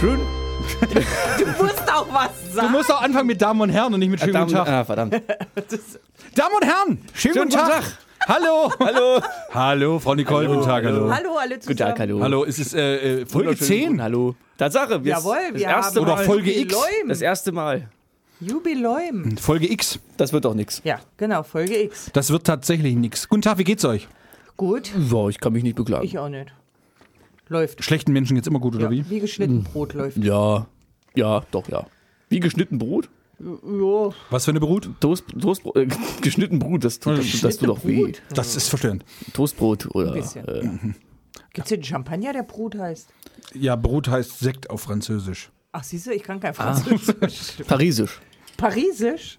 Schön. Du musst auch was Du sagen. musst auch anfangen mit Damen und Herren und nicht mit schönen Damen, Tag. ah, verdammt. Damen und Herren, schönen, Schönen guten guten Tag. Hallo. Hallo. Hallo, Frau Nicole, guten Tag, hallo. Hallo alle zusammen. Guten Tag, hallo. Hallo, ist es äh, äh, Folge Wunderschönen guten 10? Hallo. Tatsache, wir Jawohl, das wir erste haben Oder Mal. Folge X. Das erste Mal. Jubiläum. Folge X. Das wird doch nichts. Ja, genau, Folge X. Das wird tatsächlich nichts. Guten Tag, wie geht's euch? Gut, So, ich kann mich nicht beklagen. ich auch nicht. Läuft. Schlechten Menschen geht's immer gut, oder Ja, wie? wie geschnitten Brot läuft. ja, ja, doch, ja. Wie geschnitten Brot? Ja, Was für eine Brut? Toast, Toastbrot, äh, geschnitten Brot, das tut, das, das tut doch weh. Das ist verstörend. Toastbrot oder. bisschen. Äh, Gibt's hier einen Champagner, der Brot heißt? Ja, Brot heißt Sekt auf Französisch. Ach, siehst du, ich kann kein Ah. Französisch. Parisisch. Parisisch?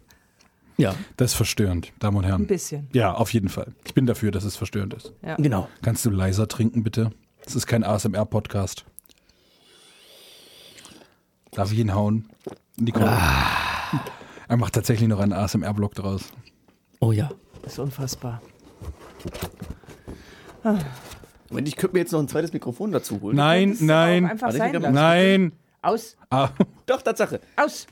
Ja, Das ist verstörend, Damen und Ein Herren. bisschen. Ja, auf jeden Fall. Ich bin dafür, dass es verstörend ist. Ja. genau. Kannst du leiser trinken, bitte? Das ist kein ASMR-Podcast. Darf ich ihn hauen? Nicole. Er macht tatsächlich noch einen ASMR-Blog draus. Oh ja. Das ist unfassbar. Moment, ich könnte mir jetzt noch ein zweites Mikrofon dazu holen. Nein, nein, Einfach Warte, sein lassen. nein. Aus, Ah, Doch, Tatsache. aus.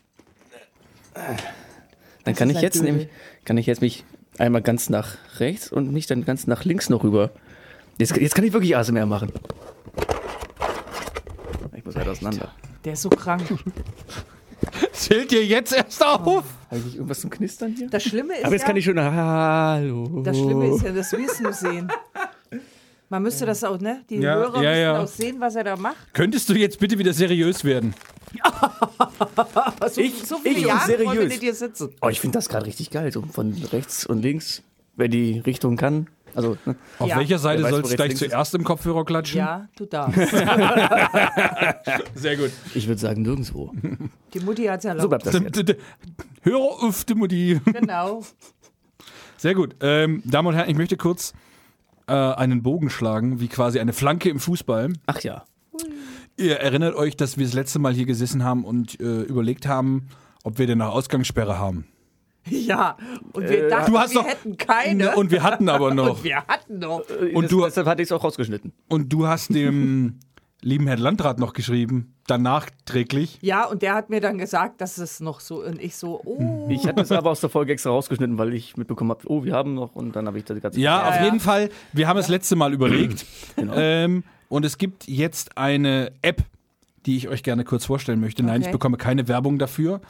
Dann kann ich jetzt Dödel. nämlich, kann ich jetzt mich einmal ganz nach rechts und mich dann ganz nach links noch rüber. Jetzt, jetzt kann ich wirklich ASMR machen. Ich muss weit auseinander. Der ist so krank. zählt dir jetzt erst auf? Habe ich irgendwas zum Knistern hier? Das Schlimme ist Aber jetzt ja, kann ich schon. Hallo. das Schlimme ist ja das Wissen sehen. Man müsste das auch, ne? Die Ja, Hörer ja, müssen ja. auch sehen, was er da macht. Könntest du jetzt bitte wieder seriös werden? So, Ich- so viele ich und Jahre wollen wir seriös. mit dir sitzen. Oh, ich finde das gerade richtig geil. So von rechts und links, wer die Richtung kann. Also, ne? Auf Ja. welcher Seite Wer weiß, soll wo es rechts, gleich links ist. zuerst im Kopfhörer klatschen? Ja, du darfst. Sehr gut. ich würde sagen nirgendwo. Die Mutti hat es erlaubt. So bleibt das jetzt. Hör auf, die Mutti. Genau. Sehr gut. Ähm, Damen und Herren, ich möchte kurz äh, einen Bogen schlagen, wie quasi eine Flanke im Fußball. Ach ja. Ihr erinnert euch, dass wir das letzte Mal hier gesessen haben und äh, überlegt haben, ob wir denn eine Ausgangssperre haben. Ja, und wir dachten, Äh, Du hast wir doch- hätten keine. Und wir hatten aber noch. Und wir hatten noch. Und das, du- deshalb hatte ich es auch rausgeschnitten. Und du hast dem lieben Herrn Landrat noch geschrieben, dann nachträglich. Ja, und der hat mir dann gesagt, dass es noch so. Und ich so, oh. Ich hatte es aber aus der Folge extra rausgeschnitten, weil ich mitbekommen habe, oh, wir haben noch und dann habe ich das ganze Ja, auf ja. jeden Fall. Wir haben es letzte Mal überlegt. Genau. ähm, und es gibt jetzt eine App, die ich euch gerne kurz vorstellen möchte. Nein, Okay. ich bekomme keine Werbung dafür.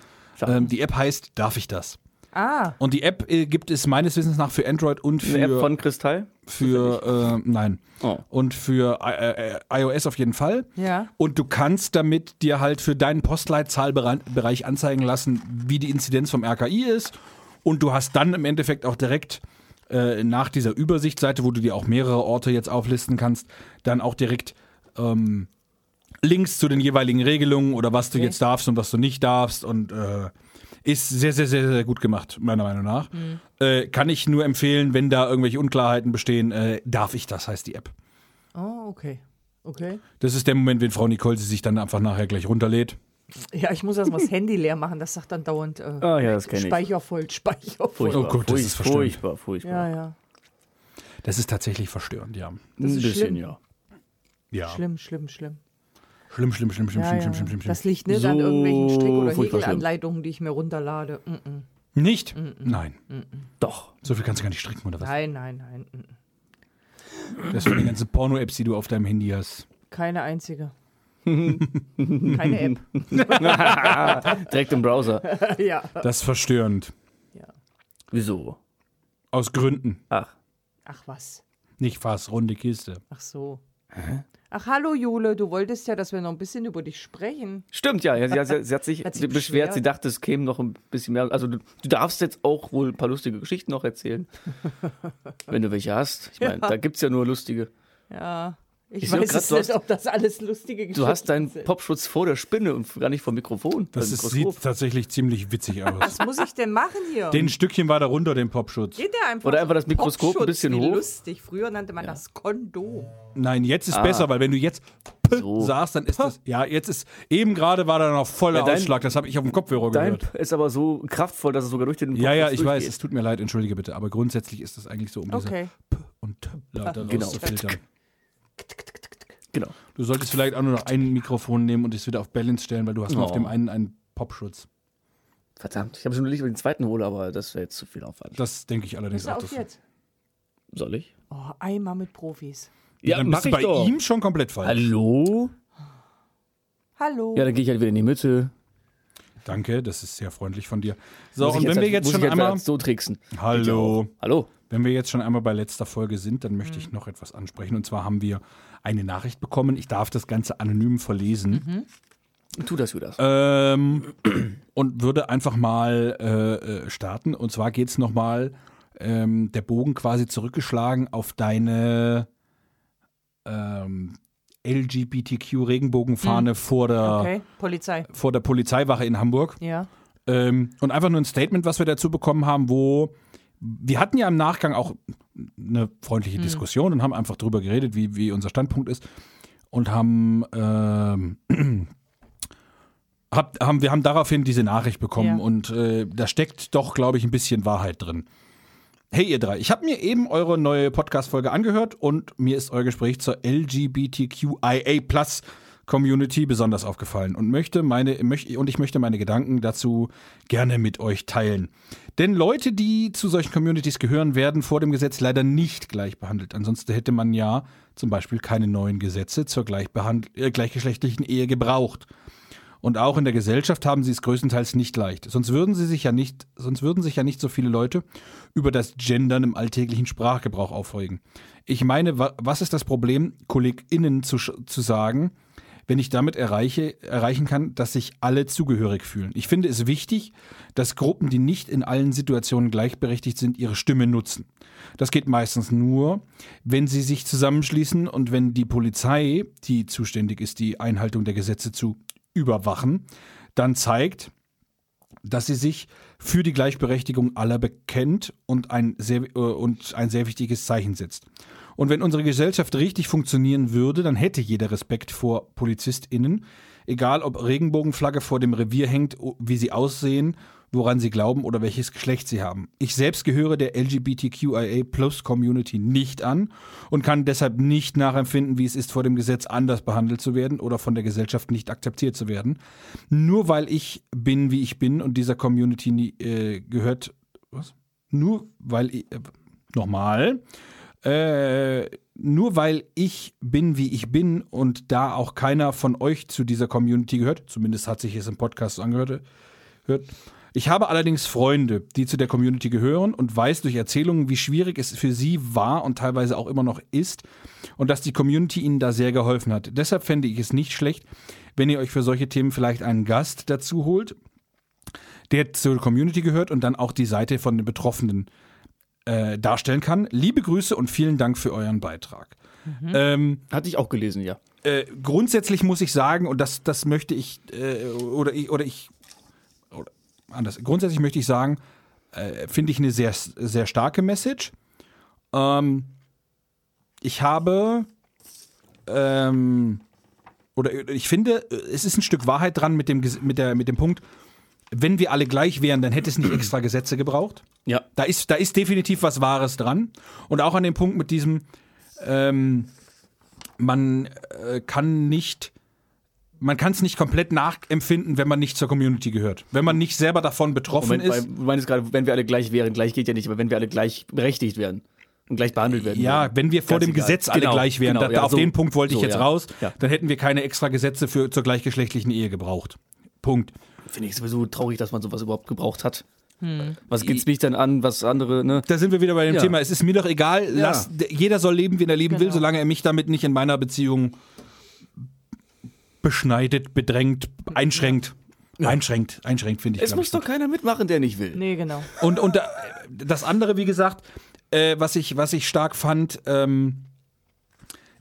Ähm, die App heißt Darf ich das? Ah, Und die App äh, gibt es meines Wissens nach für Android und für, Eine App von Kristall. für äh, nein Oh. und für äh, äh, iOS auf jeden Fall. ja. Und du kannst damit dir halt für deinen Postleitzahlbereich anzeigen lassen, wie die Inzidenz vom RKI ist. Und du hast dann im Endeffekt auch direkt äh, nach dieser Übersichtsseite, wo du dir auch mehrere Orte jetzt auflisten kannst, dann auch direkt ähm, Links zu den jeweiligen Regelungen oder was du Okay. jetzt darfst und was du nicht darfst. Und äh, ist sehr, sehr, sehr, sehr gut gemacht, meiner Meinung nach. Äh, kann ich nur empfehlen, wenn da irgendwelche Unklarheiten bestehen, äh, darf ich das, heißt die App. Oh, okay. Okay. Das ist der Moment, wenn Frau Nicole sie sich dann einfach nachher gleich runterlädt. Ja, ich muss erstmal das Handy leer machen. Das sagt dann dauernd äh, Ah ja, das ich. Speicher voll, Speicher voll. Furchtbar, Oh Gott, das ist verstörend. furchtbar, furchtbar. Ja, ja. Das ist tatsächlich verstörend, ja. Das Ein ist bisschen, schlimm. ja. Ja. Schlimm, schlimm, schlimm. Schlimm, schlimm, schlimm, schlimm, Ja, schlimm, ja. schlimm, schlimm, schlimm, schlimm. Das liegt nicht an So irgendwelchen Strick- oder. Häkelanleitungen, die ich mir runterlade. Mm -mm. Nicht? Nein. Doch. So viel kannst du gar nicht stricken, oder was? Nein, nein, nein. mm, mm. Das sind die ganzen Porno-Apps, die du auf deinem Handy hast. Keine einzige. Keine App. Direkt im Browser. ja. Das ist verstörend. Wieso? Aus Gründen. Ach. Ach was. Nicht fast, runde Kiste. Ach so. Ach hallo Jule, du wolltest ja, dass wir noch ein bisschen über dich sprechen. Stimmt, ja. Sie, sie, sie hat sich Hat beschwert. beschwert. Sie dachte, es käme noch ein bisschen mehr. Also, du, du darfst jetzt auch wohl ein paar lustige Geschichten noch erzählen. wenn du welche hast. Ich meine, Ja. da gibt es ja nur lustige. Ja. Ich, Ich weiß grad, nicht, hast- ob das alles lustige Geschichten Du hast deinen sind. Popschutz vor der Spinne und gar nicht vom Mikrofon. Das Also ist, sieht tatsächlich ziemlich witzig aus. Was muss ich denn machen hier? Den Stückchen war darunter, den Popschutz. Geht der einfach Oder einfach das Mikroskop ein Popschutz, bisschen wie hoch. lustig. Früher nannte man das Kondom. Nein, jetzt ist Ah. besser, weil wenn du jetzt P So. sagst, dann ist das. Ja, jetzt ist. Eben gerade war da noch voller Ja, dein- Ausschlag, das habe ich auf dem Kopfhörer Dein gehört. Ist aber so kraftvoll, dass es sogar durch den Ja, ja, Popschutz ich weiß, es tut mir leid, entschuldige bitte, aber grundsätzlich ist das eigentlich so, um diese Okay. P und T Laute Genau. rauszufiltern. Genau. Du solltest vielleicht auch nur noch ein Mikrofon nehmen und es wieder auf Balance stellen, weil du hast nur Oh. auf dem einen einen Popschutz. Verdammt, ich habe schon überlegt, ob ich den zweiten hole, aber das wäre jetzt zu viel Aufwand. Das denke ich allerdings auch. auf jetzt. Soll ich? Oh, einmal mit Profis. ja, dann mach bist du ich bei doch. ihm schon komplett falsch. Hallo? Hallo. Ja, dann gehe ich halt wieder in die Mitte. Danke, das ist sehr freundlich von dir. So, Muss und wenn wir halt- jetzt muss schon ich halt einmal. so tricksen. Ja Hallo. Hallo? Wenn wir jetzt schon einmal bei letzter Folge sind, dann möchte ich noch etwas ansprechen. Und zwar haben wir eine Nachricht bekommen. Ich darf das Ganze anonym verlesen. Tu das, Judas. Ähm, und würde einfach mal äh, äh, starten. Und zwar geht es nochmal ähm, der Bogen quasi zurückgeschlagen auf deine ähm, LGBTQ-Regenbogenfahne vor, der, Okay, Polizei. vor der Polizeiwache in Hamburg. Ja. Ähm, und einfach nur ein Statement, was wir dazu bekommen haben, wo wir hatten ja im Nachgang auch eine freundliche Diskussion und haben einfach darüber geredet, wie, wie unser Standpunkt ist. Und haben, ähm, hab, haben, wir haben daraufhin diese Nachricht bekommen Ja. und äh, da steckt doch, glaube ich, ein bisschen Wahrheit drin. Hey ihr drei, ich habe mir eben eure neue Podcast-Folge angehört und mir ist euer Gespräch zur LGBTQIA Plus Community besonders aufgefallen und möchte meine und ich möchte meine Gedanken dazu gerne mit euch teilen. Denn Leute, die zu solchen Communities gehören, werden vor dem Gesetz leider nicht gleich behandelt. Ansonsten hätte man ja zum Beispiel keine neuen Gesetze zur äh, gleichgeschlechtlichen Ehe gebraucht. Und auch in der Gesellschaft haben sie es größtenteils nicht leicht. Sonst würden sie sich ja nicht, sonst würden sich ja nicht so viele Leute über das Gendern im alltäglichen Sprachgebrauch aufregen. Ich meine, wa was ist das Problem, KollegInnen zu, zu sagen, wenn ich damit erreiche, erreichen kann, dass sich alle zugehörig fühlen? Ich finde es wichtig, dass Gruppen, die nicht in allen Situationen gleichberechtigt sind, ihre Stimme nutzen. Das geht meistens nur, wenn sie sich zusammenschließen und wenn die Polizei, die zuständig ist, die Einhaltung der Gesetze zu überwachen, dann zeigt, dass sie sich für die Gleichberechtigung aller bekennt und ein sehr, äh, und ein sehr wichtiges Zeichen setzt. Und wenn unsere Gesellschaft richtig funktionieren würde, dann hätte jeder Respekt vor PolizistInnen, egal ob Regenbogenflagge vor dem Revier hängt, wie sie aussehen, woran sie glauben oder welches Geschlecht sie haben. Ich selbst gehöre der LGBTQIA Plus Community nicht an und kann deshalb nicht nachempfinden, wie es ist, vor dem Gesetz anders behandelt zu werden oder von der Gesellschaft nicht akzeptiert zu werden. Nur weil ich bin, wie ich bin und dieser Community nie, äh, gehört, was? Nur weil ich, äh, nochmal, äh, nur weil ich bin, wie ich bin und da auch keiner von euch zu dieser Community gehört, zumindest hat sich es im Podcast angehört, hört. Ich habe allerdings Freunde, die zu der Community gehören und weiß durch Erzählungen, wie schwierig es für sie war und teilweise auch immer noch ist und dass die Community ihnen da sehr geholfen hat. Deshalb fände ich es nicht schlecht, wenn ihr euch für solche Themen vielleicht einen Gast dazu holt, der zur Community gehört und dann auch die Seite von den Betroffenen äh, darstellen kann. Liebe Grüße und vielen Dank für euren Beitrag. Ähm, Hatte ich auch gelesen, ja. äh, grundsätzlich muss ich sagen, und das, das möchte ich, äh, oder ich, oder ich, oder anders, grundsätzlich möchte ich sagen, äh, finde ich eine sehr, sehr starke Message. Ähm, ich habe, ähm, oder ich finde, es ist ein Stück Wahrheit dran mit dem, mit der, mit dem Punkt, wenn wir alle gleich wären, dann hätte es nicht extra Gesetze gebraucht. Ja. Da ist, da ist definitiv was Wahres dran. Und auch an dem Punkt mit diesem, ähm, man äh, kann nicht, man kann es nicht komplett nachempfinden, wenn man nicht zur Community gehört. Wenn man nicht selber davon betroffen Moment, ist. du meinst gerade, wenn wir alle gleich wären, gleich geht ja nicht, aber wenn wir alle gleich berechtigt werden und gleich behandelt werden. Ja, wenn wir vor Ganz dem egal. Gesetz alle Genau, gleich wären, genau, da, ja, auf so- den Punkt wollte ich so, jetzt ja. raus, Ja. dann hätten wir keine extra Gesetze für, zur gleichgeschlechtlichen Ehe gebraucht. Punkt. Finde ich sowieso traurig, dass man sowas überhaupt gebraucht hat. Was geht's mich dann an, was andere, ne? Da sind wir wieder bei dem Ja. Thema. Es ist mir doch egal. Lass, d- jeder soll leben, wie er leben will, Genau. solange er mich damit nicht in meiner Beziehung beschneidet, bedrängt, einschränkt. Einschränkt, einschränkt, finde ich. Es muss ich, doch keiner mitmachen, der nicht will. Nee, genau. Und, und da, das andere, wie gesagt, äh, was, ich, was ich stark fand, ähm,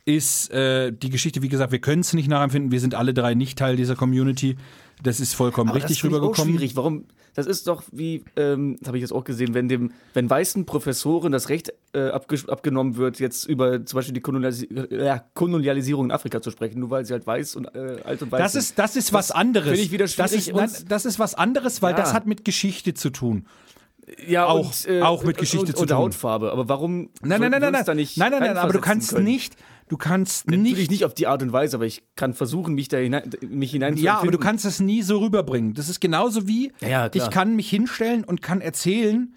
ist äh, die Geschichte, wie gesagt, wir können es nicht nachempfinden, wir sind alle drei nicht Teil dieser Community. Das ist vollkommen Aber richtig das ich auch rübergekommen. schwierig. Warum? Das ist doch wie, ähm, das habe ich jetzt auch gesehen, wenn dem, wenn weißen Professoren das Recht äh, abge abgenommen wird, jetzt über zum Beispiel die Kolonialisi äh, Kolonialisierung in Afrika zu sprechen, nur weil sie halt weiß und äh, alt und weiß Das sind. ist, das ist was anderes. finde ich wieder das, ist, nein, das ist was anderes, weil Ja. das hat mit Geschichte zu tun. ja, auch- und, äh, auch mit Geschichte und, zu und tun. Hautfarbe. Aber warum? Nein, nein, nein, nein, nein. nein, nein, nein, aber du kannst können? nicht, du kannst Natürlich nicht, nicht auf die Art und Weise, aber ich kann versuchen, mich da hinein, mich hinein ja, aber du kannst es nie so rüberbringen. Das ist genauso wie, Ja, ja, ich kann mich hinstellen und kann erzählen,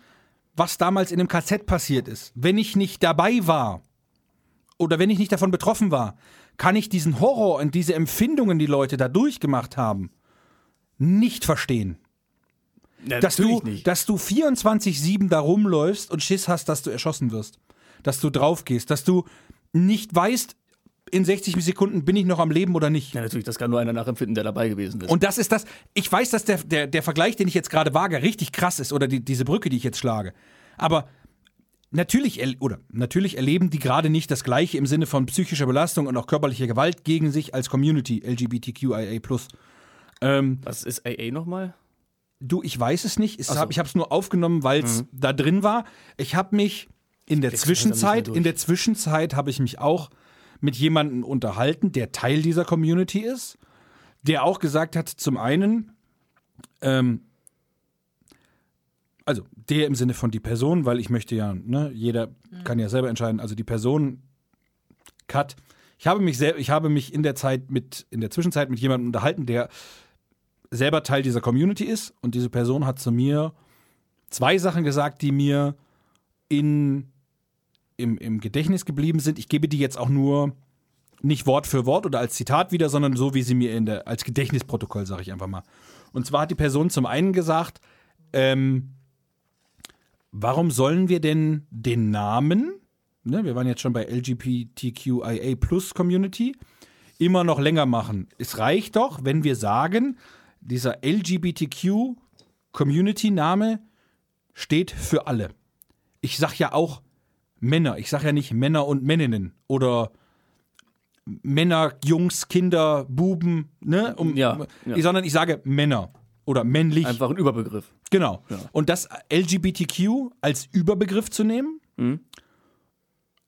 was damals in dem KZ passiert ist. Wenn ich nicht dabei war oder wenn ich nicht davon betroffen war, kann ich diesen Horror und diese Empfindungen, die Leute da durchgemacht haben, nicht verstehen. ja, dass du, natürlich nicht. dass du 24-7 da rumläufst und Schiss hast, dass du erschossen wirst. Dass du draufgehst, dass du nicht weißt, in 60 Sekunden bin ich noch am Leben oder nicht. Ja, natürlich, das kann nur einer nachempfinden, der dabei gewesen ist. Und das ist das, ich weiß, dass der, der, der Vergleich, den ich jetzt gerade wage, richtig krass ist oder die, diese Brücke, die ich jetzt schlage. Aber natürlich, oder natürlich erleben die gerade nicht das Gleiche im Sinne von psychischer Belastung und auch körperlicher Gewalt gegen sich als Community, LGBTQIA. Ähm, Was ist AA nochmal? Du, ich weiß es nicht. Es so. hab, ich habe es nur aufgenommen, weil es da drin war. Ich habe mich in der Zwischenzeit, in der Zwischenzeit habe ich mich auch mit jemandem unterhalten, der Teil dieser Community ist, der auch gesagt hat, zum einen, ähm, also der im Sinne von die Person, weil ich möchte ja, ne, jeder kann ja selber entscheiden, also die Person, Cut. Ich habe mich ich habe mich in der Zeit mit, in der Zwischenzeit mit jemandem unterhalten, der selber Teil dieser Community ist. Und diese Person hat zu mir zwei Sachen gesagt, die mir in, im, im Gedächtnis geblieben sind. Ich gebe die jetzt auch nur nicht Wort für Wort oder als Zitat wieder, sondern so, wie sie mir in der, als Gedächtnisprotokoll, sage ich einfach mal. Und zwar hat die Person zum einen gesagt, ähm, warum sollen wir denn den Namen, ne, wir waren jetzt schon bei LGBTQIA Plus Community, immer noch länger machen? Es reicht doch, wenn wir sagen, dieser LGBTQ Community Name steht für alle. Ich sag ja auch Männer, ich sag ja nicht Männer und Männinnen oder Männer, Jungs, Kinder, Buben, ne? Um, Ja, ja. Sondern ich sage Männer oder männlich. Einfach ein Überbegriff. Genau. Und das LGBTQ als Überbegriff zu nehmen. Mhm.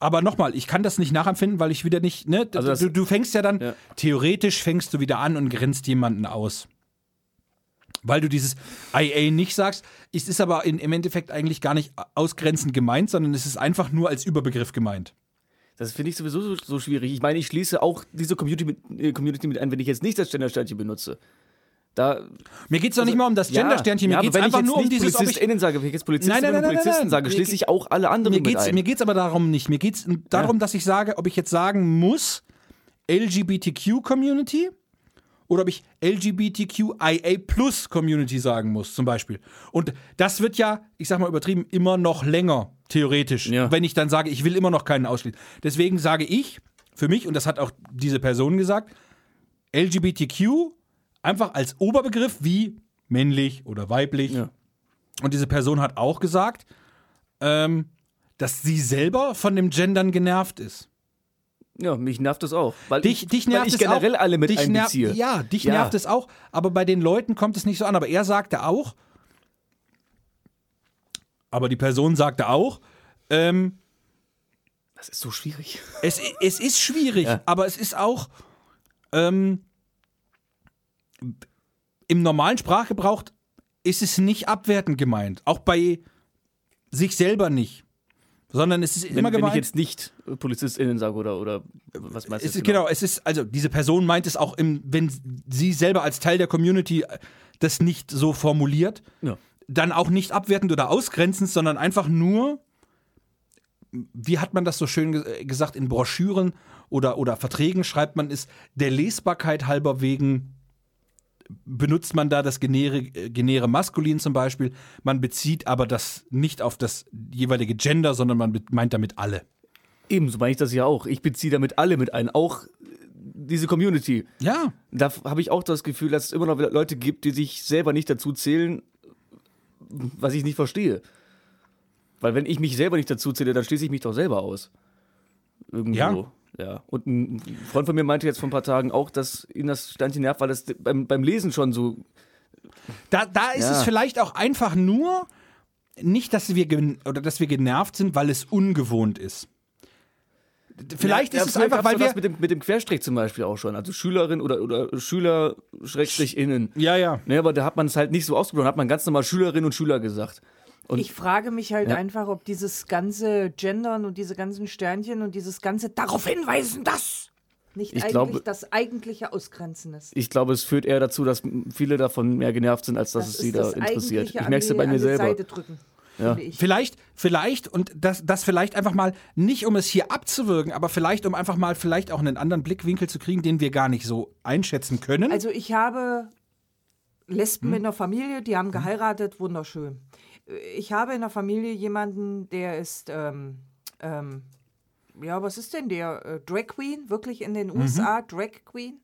Aber nochmal, ich kann das nicht nachempfinden, weil ich wieder nicht, ne? Also du, du fängst ja dann, Ja. theoretisch fängst du wieder an und grenzt jemanden aus. Weil du dieses IA nicht sagst. Es ist aber in, im Endeffekt eigentlich gar nicht ausgrenzend gemeint, sondern es ist einfach nur als Überbegriff gemeint. Das finde ich sowieso so, so schwierig. Ich meine, ich schließe auch diese Community mit, äh, Community mit ein, wenn ich jetzt nicht das Gendersternchen benutze. Da, Mir geht es doch nicht mal um das Gendersternchen, ja, mir geht es wenn einfach jetzt nur um dieses, ob ich, PolizistInnen sage, wenn ich jetzt Polizistinnen Nein, nein, nein, Polizisten sage, schließe geht- ich auch alle anderen mir mit geht's, ein. mir geht's aber darum nicht. Mir geht es darum, dass ich sage, ob ich jetzt sagen muss, LGBTQ Community oder ob ich LGBTQIA Plus Community sagen muss, zum Beispiel. Und das wird ja, ich sag mal übertrieben, immer noch länger, theoretisch, Ja. wenn ich dann sage, ich will immer noch keinen ausschließen. Deswegen sage ich für mich, und das hat auch diese Person gesagt, LGBTQ einfach als Oberbegriff wie männlich oder weiblich. Ja. Und diese Person hat auch gesagt, ähm, dass sie selber von dem Gendern genervt ist. Ja, mich nervt das auch. Weil Dich, ich, dich nervt ich generell auch. alle mit dich einbeziehe. Ja, dich Ja. nervt es auch, aber bei den Leuten kommt es nicht so an. Aber er sagte auch, aber die Person sagte auch, ähm, Das ist so schwierig. es, es ist schwierig, Ja. aber es ist auch ähm, im normalen Sprachgebrauch ist es nicht abwertend gemeint. Auch bei sich selber nicht. Sondern es ist Wenn, immer wenn ich gemeint. jetzt nicht äh, PolizistInnen sage oder, oder was meinst du? Ist, genau, es ist, also diese Person meint es auch, im, wenn sie selber als Teil der Community äh, das nicht so formuliert, Ja. dann auch nicht abwertend oder ausgrenzend, sondern einfach nur, wie hat man das so schön ge gesagt, in Broschüren oder, oder Verträgen schreibt man es, der Lesbarkeit halber wegen benutzt man da das genäre, äh, genäre Maskulin zum Beispiel. Man bezieht aber das nicht auf das jeweilige Gender, sondern man meint damit alle. Ebenso meine ich das ja auch. Ich beziehe damit alle mit ein. Auch äh, diese Community. Ja, Da habe ich auch das Gefühl, dass es immer noch Leute gibt, die sich selber nicht dazu zählen, was ich nicht verstehe. Weil wenn ich mich selber nicht dazu zähle, dann schließe ich mich doch selber aus. Irgendwo. Ja. Ja, und ein Freund von mir meinte jetzt vor ein paar Tagen auch, dass ihn das Sternchen nervt, weil das beim, beim Lesen schon so. Da, da ist Ja. es vielleicht auch einfach nur nicht, dass wir, oder dass wir genervt sind, weil es ungewohnt ist. Vielleicht Ja, ist es einfach, weil wir. das mit dem, mit dem Querstrich zum Beispiel auch schon. Also Schülerin oder, oder Schüler Schrägstrich innen. Ja, ja. Ne, aber da hat man es halt nicht so ausgesprochen, hat man ganz normal Schülerinnen und Schüler gesagt. Und Ich frage mich halt Ja. einfach, ob dieses ganze Gendern und diese ganzen Sternchen und dieses ganze darauf hinweisen, dass nicht Ich eigentlich glaube- das eigentliche Ausgrenzen ist. ich glaube, es führt eher dazu, dass viele davon mehr genervt sind, als dass es sie da das interessiert. Eigentliche Ich merke es ja bei mir selber. Seite drücken, Ja. Vielleicht, vielleicht, und das, das vielleicht einfach mal, nicht um es hier abzuwirken, aber vielleicht, um einfach mal vielleicht auch einen anderen Blickwinkel zu kriegen, den wir gar nicht so einschätzen können. Also ich habe Lesben Hm? in der Familie, die haben geheiratet, wunderschön. Ich habe in der Familie jemanden, der ist, ähm, ähm, ja, was ist denn der? Äh, Drag Queen, wirklich in Mhm. den USA, Drag Queen.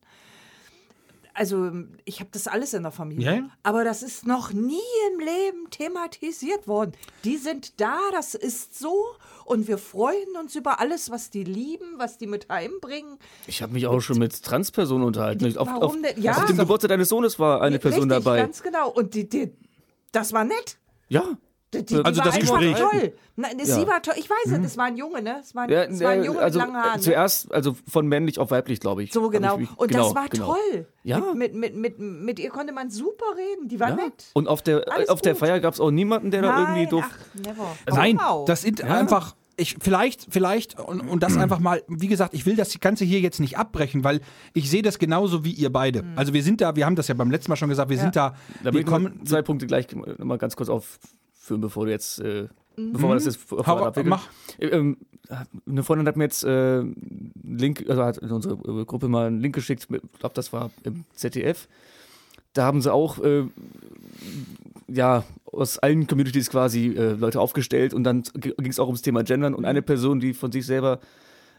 Also ich habe das alles in der Familie. Ja, ja. Aber das ist noch nie im Leben thematisiert worden. Die sind da, das ist so. Und wir freuen uns über alles, was die lieben, was die mit heimbringen. Ich habe mich auch schon mit Transpersonen unterhalten. Auf, Warum auf, denn? Ja. auf dem Geburtstag deines Sohnes war eine Person Richtig, dabei. ganz genau. Und die, die, das war nett. Ja. Die, die, Also war das Gespräch. toll. Nein, sie Ja. war toll. Ich weiß es, das war ein Junge, ne? Es war ein, ja es war ein Junge also mit langen Haaren. ne? zuerst, also von männlich auf weiblich, glaube ich. So genau. ich mich- Und genau, das war genau. toll. Ja. Mit, mit, mit, mit, mit ihr konnte man super reden. Die war Ja. nett. Und auf der, Alles auf der. Feier gab es auch niemanden, der da irgendwie Nein, doof. ach, never. Nein, Wow. das sind einfach. Ich, vielleicht, vielleicht, und, und das einfach mal, wie gesagt, ich will das Ganze hier jetzt nicht abbrechen, weil ich sehe das genauso wie ihr beide. Mhm. Also wir sind da, wir haben das ja beim letzten Mal schon gesagt, wir sind da, Da will wir ich kommen zwei Punkte gleich mal ganz kurz aufführen, bevor du jetzt, äh, bevor wir das jetzt Hau- mach. Äh, Ähm, eine Freundin hat mir jetzt äh, einen Link, also hat in unsere Gruppe mal einen Link geschickt, ich glaube, das war im ZDF. Da haben sie auch äh, ja aus allen Communities quasi äh, Leute aufgestellt und dann ging es auch ums Thema Gendern und eine Person, die von sich selber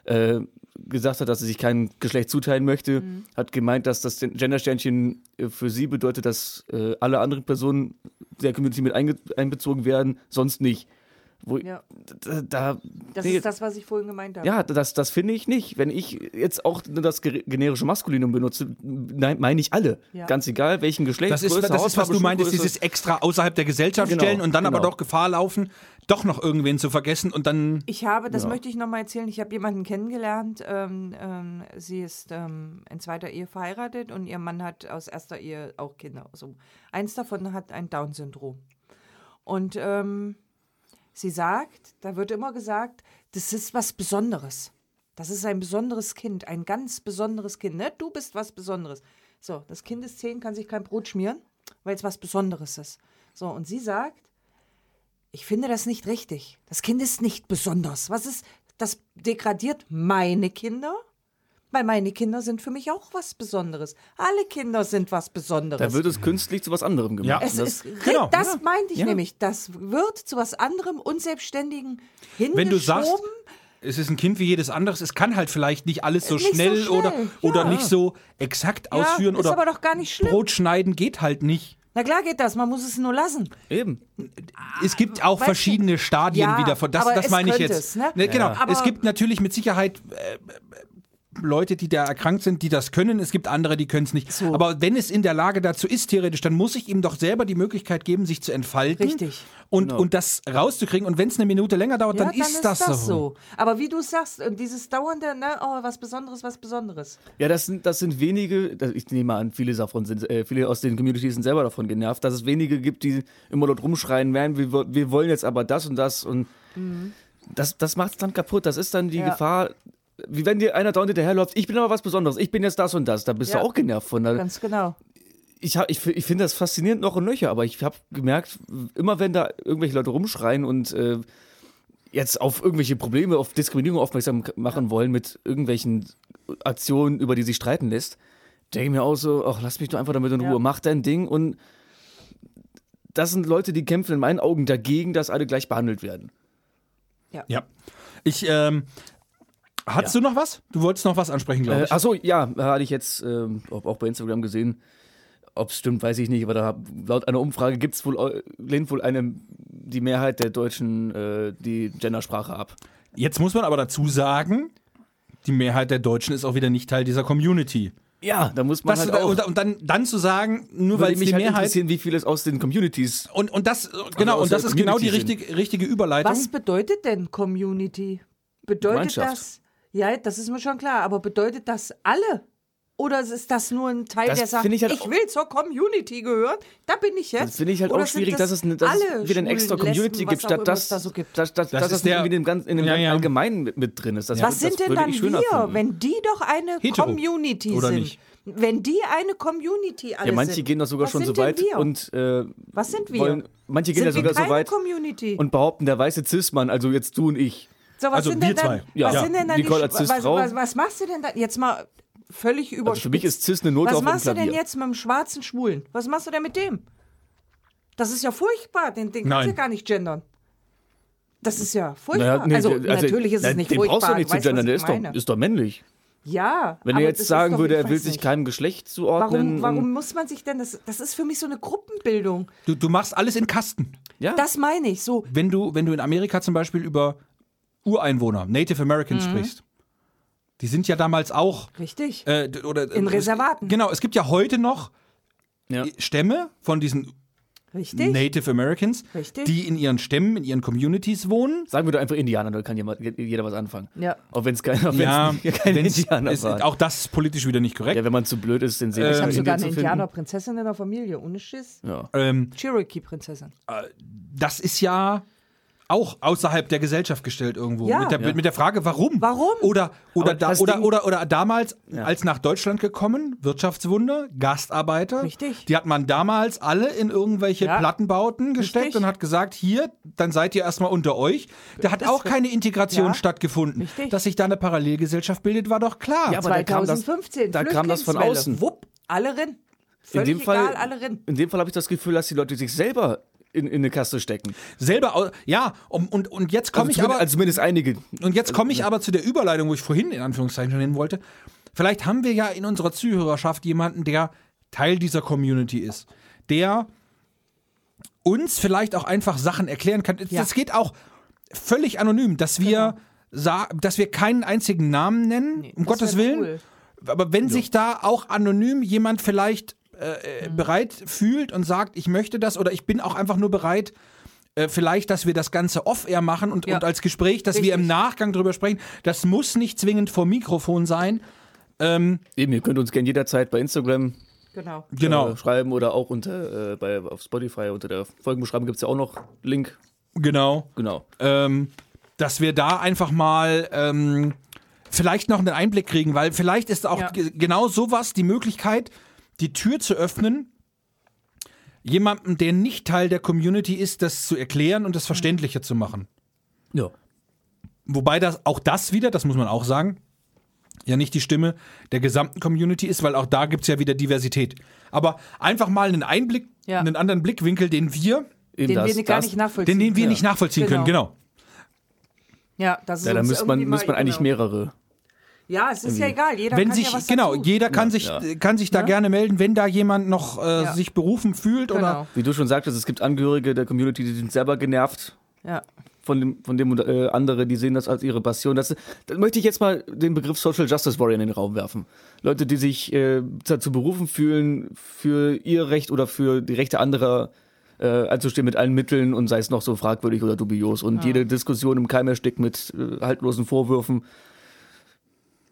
äh, gesagt hat, dass sie sich kein Geschlecht zuteilen möchte, hat gemeint, dass das Gendersternchen äh, für sie bedeutet, dass äh, alle anderen Personen der Community mit einbezogen werden, sonst nicht. Wo, Ja. da, da, Das nee, ist das, was ich vorhin gemeint habe. ja, das, das finde ich nicht. Wenn ich jetzt auch das ge- generische Maskulinum benutze, nein, meine ich alle. Ja. Ganz egal, welchen Geschlecht. das ist, Größe, das ist was du meintest, dieses extra außerhalb der Gesellschaft Genau, stellen und dann aber genau. doch Gefahr laufen, doch noch irgendwen zu vergessen und dann. Ich habe, das Ja. möchte ich nochmal erzählen, ich habe jemanden kennengelernt, ähm, ähm, sie ist ähm, in zweiter Ehe verheiratet und ihr Mann hat aus erster Ehe auch Kinder. Also eins davon hat ein Down-Syndrom. Und ähm, sie sagt, da wird immer gesagt, das ist was Besonderes. Das ist ein besonderes Kind, ein ganz besonderes Kind. Ne? Du bist was Besonderes. So, das Kind ist zehn, kann sich kein Brot schmieren, weil es was Besonderes ist. So, und sie sagt, ich finde das nicht richtig. Das Kind ist nicht besonders. Was ist, das degradiert meine Kinder? Weil meine Kinder sind für mich auch was Besonderes. Alle Kinder sind was Besonderes. Da wird es künstlich zu was anderem gemacht. Ja. es das, ist, genau, das ja. meinte ich Ja. nämlich. Das wird zu was anderem, Unselbstständigen hingeschoben. Wenn du sagst, es ist ein Kind wie jedes anderes, es kann halt vielleicht nicht alles so Nicht so schnell, schnell, oder, oder ja. nicht so exakt ja, ausführen ist oder aber doch gar nicht schlimm. Brot schneiden geht halt nicht. Na klar geht das, man muss es nur lassen. eben. Es gibt auch weißt du- verschiedene Stadien Ja, wieder von. Das, aber das es meine ich könnte jetzt. es, ne? genau. Ja. Aber- es gibt natürlich mit Sicherheit äh, Leute, die da erkrankt sind, die das können. Es gibt andere, die können es nicht. So. Aber wenn es in der Lage dazu ist, theoretisch, dann muss ich ihm doch selber die Möglichkeit geben, sich zu entfalten. Richtig. Und, Genau. und das rauszukriegen. Und wenn es eine Minute länger dauert, dann, ist, das, so. Aber wie du sagst, dieses dauernde, ne, oh, was Besonderes, was Besonderes. Ja, das sind, das sind wenige, das- ich nehme an, viele davon sind, äh, viele aus den Communities sind selber davon genervt, dass es wenige gibt, die immer dort rumschreien werden, wir, wir wollen jetzt aber das und das und das, das macht es dann kaputt. Das ist dann die Ja. Gefahr, wie wenn dir einer dauernd hinterherläuft, ich bin aber was Besonderes, ich bin jetzt das und das, da bist Ja. du auch genervt von. Da, Ganz genau. ich hab, ich, ich finde das faszinierend noch und nöcher, aber ich habe gemerkt, immer wenn da irgendwelche Leute rumschreien und äh, jetzt auf irgendwelche Probleme, auf Diskriminierung aufmerksam machen wollen mit irgendwelchen Aktionen, über die sich streiten lässt, denke ich mir auch so, ach, lass mich doch einfach damit in Ja. Ruhe, mach dein Ding und das sind Leute, die kämpfen in meinen Augen dagegen, dass alle gleich behandelt werden. Ja. Ich, ähm, hattest du noch was? Du wolltest noch was ansprechen, glaube Äh, ich. achso, ja, hatte ich jetzt ähm, auch bei Instagram gesehen. Ob es stimmt, weiß ich nicht, aber da, laut einer Umfrage gibt's wohl, äh, lehnt wohl eine, die Mehrheit der Deutschen äh, die Gendersprache ab. Jetzt muss man aber dazu sagen, die Mehrheit der Deutschen ist auch wieder nicht Teil dieser Community. Ja, da muss man Das, halt auch. und, und dann, dann zu sagen, nur weil es mich die halt Mehrheit interessieren, wie viel es aus den Communities. und, und das genau aus und das ist genau die Community richtige, richtige Überleitung. Was bedeutet denn Community? Bedeutet Gemeinschaft. das, ja, das ist mir schon klar, aber bedeutet das alle? Oder ist das nur ein Teil, Das der sagt, ich halt ich will zur Community gehören? Da bin ich jetzt. Das finde ich halt Oder auch schwierig, dass es, eine- dass alle es wieder eine extra Community Lesben, gibt, statt dass es da so gibt. dass, dass, Das dass ist das der- irgendwie in dem, ganz, in dem Ja, ja. Allgemeinen mit, mit drin ist. Das, Was das sind denn dann wir, finden. wenn die doch eine Hetero. Community Oder sind? nicht? Wenn die eine Community alle Ja, manche sind. gehen doch sogar was schon sind so denn weit wir? und äh, Was sind wir? wollen, manche gehen sind ja wir sogar keine so weit Community? und behaupten, der weiße Cis-Mann, also jetzt du und ich. So, was also sind wir denn dann, zwei. Ja. Was Ja. sind denn dann Nicole die, was, was, was machst du denn da jetzt mal völlig überspitzt? Also für mich ist Cis eine Note Was auf machst du denn jetzt mit dem schwarzen Schwulen? Was machst du denn mit dem? Das ist ja furchtbar, den, den kannst du gar nicht gendern. Das ist ja furchtbar. nee, also, also, natürlich ist na, es nicht den furchtbar. brauchst du nicht zu gendern, der ist doch, ist doch männlich. Ja. Wenn er jetzt sagen doch- würde, er will sich nicht. keinem Geschlecht zuordnen. Warum, warum muss man sich denn das? Das ist für mich so eine Gruppenbildung. Du, du machst alles in Kasten. ja? Das meine ich so. Wenn du, wenn du in Amerika zum Beispiel über Ureinwohner, Native Americans Mhm. sprichst, die sind ja damals auch Richtig. äh, oder In äh, Reservaten. Genau, es gibt ja heute noch ja. Stämme von diesen Richtig. Native Americans, Richtig. die in ihren Stämmen, in ihren Communities wohnen. Sagen wir doch einfach Indianer, da kann jemand, jeder was anfangen. Ja. Auch wenn es keine, auch Ja, wenn's- Indianer es, waren. auch das ist politisch wieder nicht korrekt. Ja, wenn man zu blöd ist, den See Ich Ich habe sogar eine. Indianer-Prinzessin in der Familie, ohne Schiss. Ja. Ähm, Cherokee-Prinzessin. das ist ja auch außerhalb der Gesellschaft gestellt irgendwo. Ja. Mit, der, Ja. mit der Frage, warum? Warum? Oder, oder, da, das oder, Ding- oder, oder damals, als nach Deutschland gekommen, Wirtschaftswunder, Gastarbeiter. Richtig. Die hat man damals alle in irgendwelche Ja. Plattenbauten gesteckt Richtig. und hat gesagt, hier, dann seid ihr erstmal unter euch. Da hat auch keine Integration Ja. stattgefunden. Richtig. Dass sich da eine Parallelgesellschaft bildet, war doch klar. Ja, aber da kam das- 2015. da kam das von außen. Wupp, alle rin. In Völlig dem Fall, egal, alle rin. in dem Fall habe ich das Gefühl, dass die Leute sich selber in, in eine Kaste stecken. Selber, ja, um, und, und jetzt komme Also ich aber... also zumindest einige. Und jetzt komme ich aber zu der Überleitung, wo ich vorhin in Anführungszeichen schon hin wollte. Vielleicht haben wir ja in unserer Zuhörerschaft jemanden, der Teil dieser Community ist, der uns vielleicht auch einfach Sachen erklären kann. Ja. Das geht auch völlig anonym, dass wir, sa- dass wir keinen einzigen Namen nennen, Nee, um Gottes Willen. cool. Aber wenn sich da auch anonym jemand vielleicht äh, Mhm. bereit fühlt und sagt, ich möchte das oder ich bin auch einfach nur bereit, äh, vielleicht, dass wir das Ganze off-air machen und, Ja. und als Gespräch, dass wir im Richtig. Nachgang drüber sprechen. Das muss nicht zwingend vor Mikrofon sein. Ähm, Eben, ihr könnt uns gerne jederzeit bei Instagram Genau. genau, äh, schreiben oder auch unter äh, bei, auf Spotify unter der Folgenbeschreibung gibt es ja auch noch Link. genau. Genau. ähm, dass wir da einfach mal ähm, vielleicht noch einen Einblick kriegen, weil vielleicht ist auch Ja. ge- genau sowas die Möglichkeit, die Tür zu öffnen, jemandem, der nicht Teil der Community ist, das zu erklären und das verständlicher zu machen. Ja. Wobei das auch das wieder, das muss man auch sagen, ja nicht die Stimme der gesamten Community ist, weil auch da gibt es ja wieder Diversität. Aber einfach mal einen Einblick, Ja. einen anderen Blickwinkel, den wir, Den das, wir gar das, nicht nachvollziehen den, den wir können. nicht nachvollziehen Genau. können, genau. Ja, das ist Ja, da uns müsste man, irgendwie müsste man mal- eigentlich genau. mehrere. Ja, es ist ja egal. Jeder wenn kann sich ja was genau dazu. jeder kann Ne? sich Ja. kann sich da Ja. gerne melden, wenn da jemand noch äh, Ja. sich berufen fühlt Genau. oder Wie du schon sagtest, es gibt Angehörige der Community, die sind selber genervt Ja. von dem, von dem und äh, andere, die sehen das als ihre Passion. Das, da möchte ich jetzt mal den Begriff Social Justice Warrior in den Raum werfen. Leute, die sich äh, dazu berufen fühlen, für ihr Recht oder für die Rechte anderer äh, einzustehen mit allen Mitteln und sei es noch so fragwürdig oder dubios und jede Diskussion im Keim erstickt mit äh, haltlosen Vorwürfen.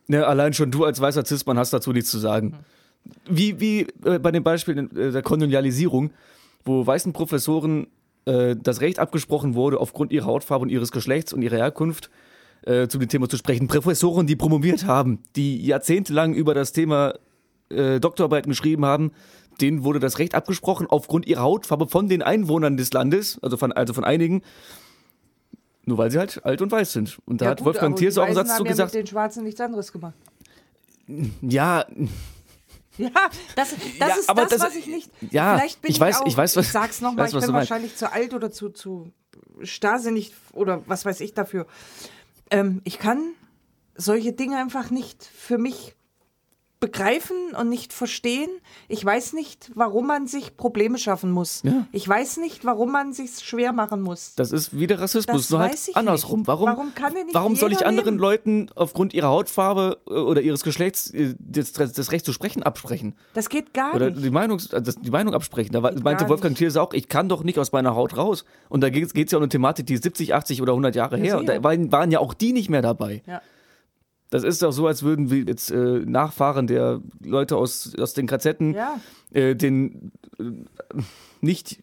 Ne, allein schon du als weißer Cis-Mann hast dazu nichts zu sagen. Wie, wie äh, bei dem Beispiel äh, der Kolonialisierung, wo weißen Professoren äh, das Recht abgesprochen wurde, aufgrund ihrer Hautfarbe und ihres Geschlechts und ihrer Herkunft äh, zu dem Thema zu sprechen. Professoren, die promoviert haben, die jahrzehntelang über das Thema äh, Doktorarbeiten geschrieben haben, denen wurde das Recht abgesprochen, aufgrund ihrer Hautfarbe von den Einwohnern des Landes, also von, also von einigen, nur weil sie halt alt und weiß sind. Und da ja, hat gut, Wolfgang Thierse auch einen Satz zu haben ja gesagt, mit den Schwarzen nichts anderes gemacht. ja, Ja, das, das Ja, ist aber das, das- was ich nicht. ja, vielleicht bin ich ich, weiß- auch, ich weiß, was- ich sag's nochmal, ich bin du meinst. wahrscheinlich zu alt oder zu, zu starrsinnig oder was weiß ich dafür. Ähm, ich kann solche Dinge einfach nicht für mich begreifen und nicht verstehen. Ich weiß nicht, warum man sich Probleme schaffen muss. Ja. Ich weiß nicht, warum man sich schwer machen muss. Das ist wieder Rassismus, Das weiß halt andersrum. nicht. Warum, Warum kann denn nicht warum soll ich anderen leben? Leuten aufgrund ihrer Hautfarbe äh, oder ihres Geschlechts äh, das, das Recht zu sprechen absprechen? Das geht gar Oder nicht. die Meinung, das- die Meinung absprechen. Da Geht meinte Wolfgang nicht. Thierse auch, ich kann doch nicht aus meiner Haut raus. Und da geht es ja um eine Thematik, die ist 70, 80 oder 100 Jahre her. Und da waren, waren ja auch die nicht mehr dabei. Ja. Das ist doch so, als würden wir jetzt äh, Nachfahren der Leute aus, aus den KZen Ja. äh, den äh, nicht,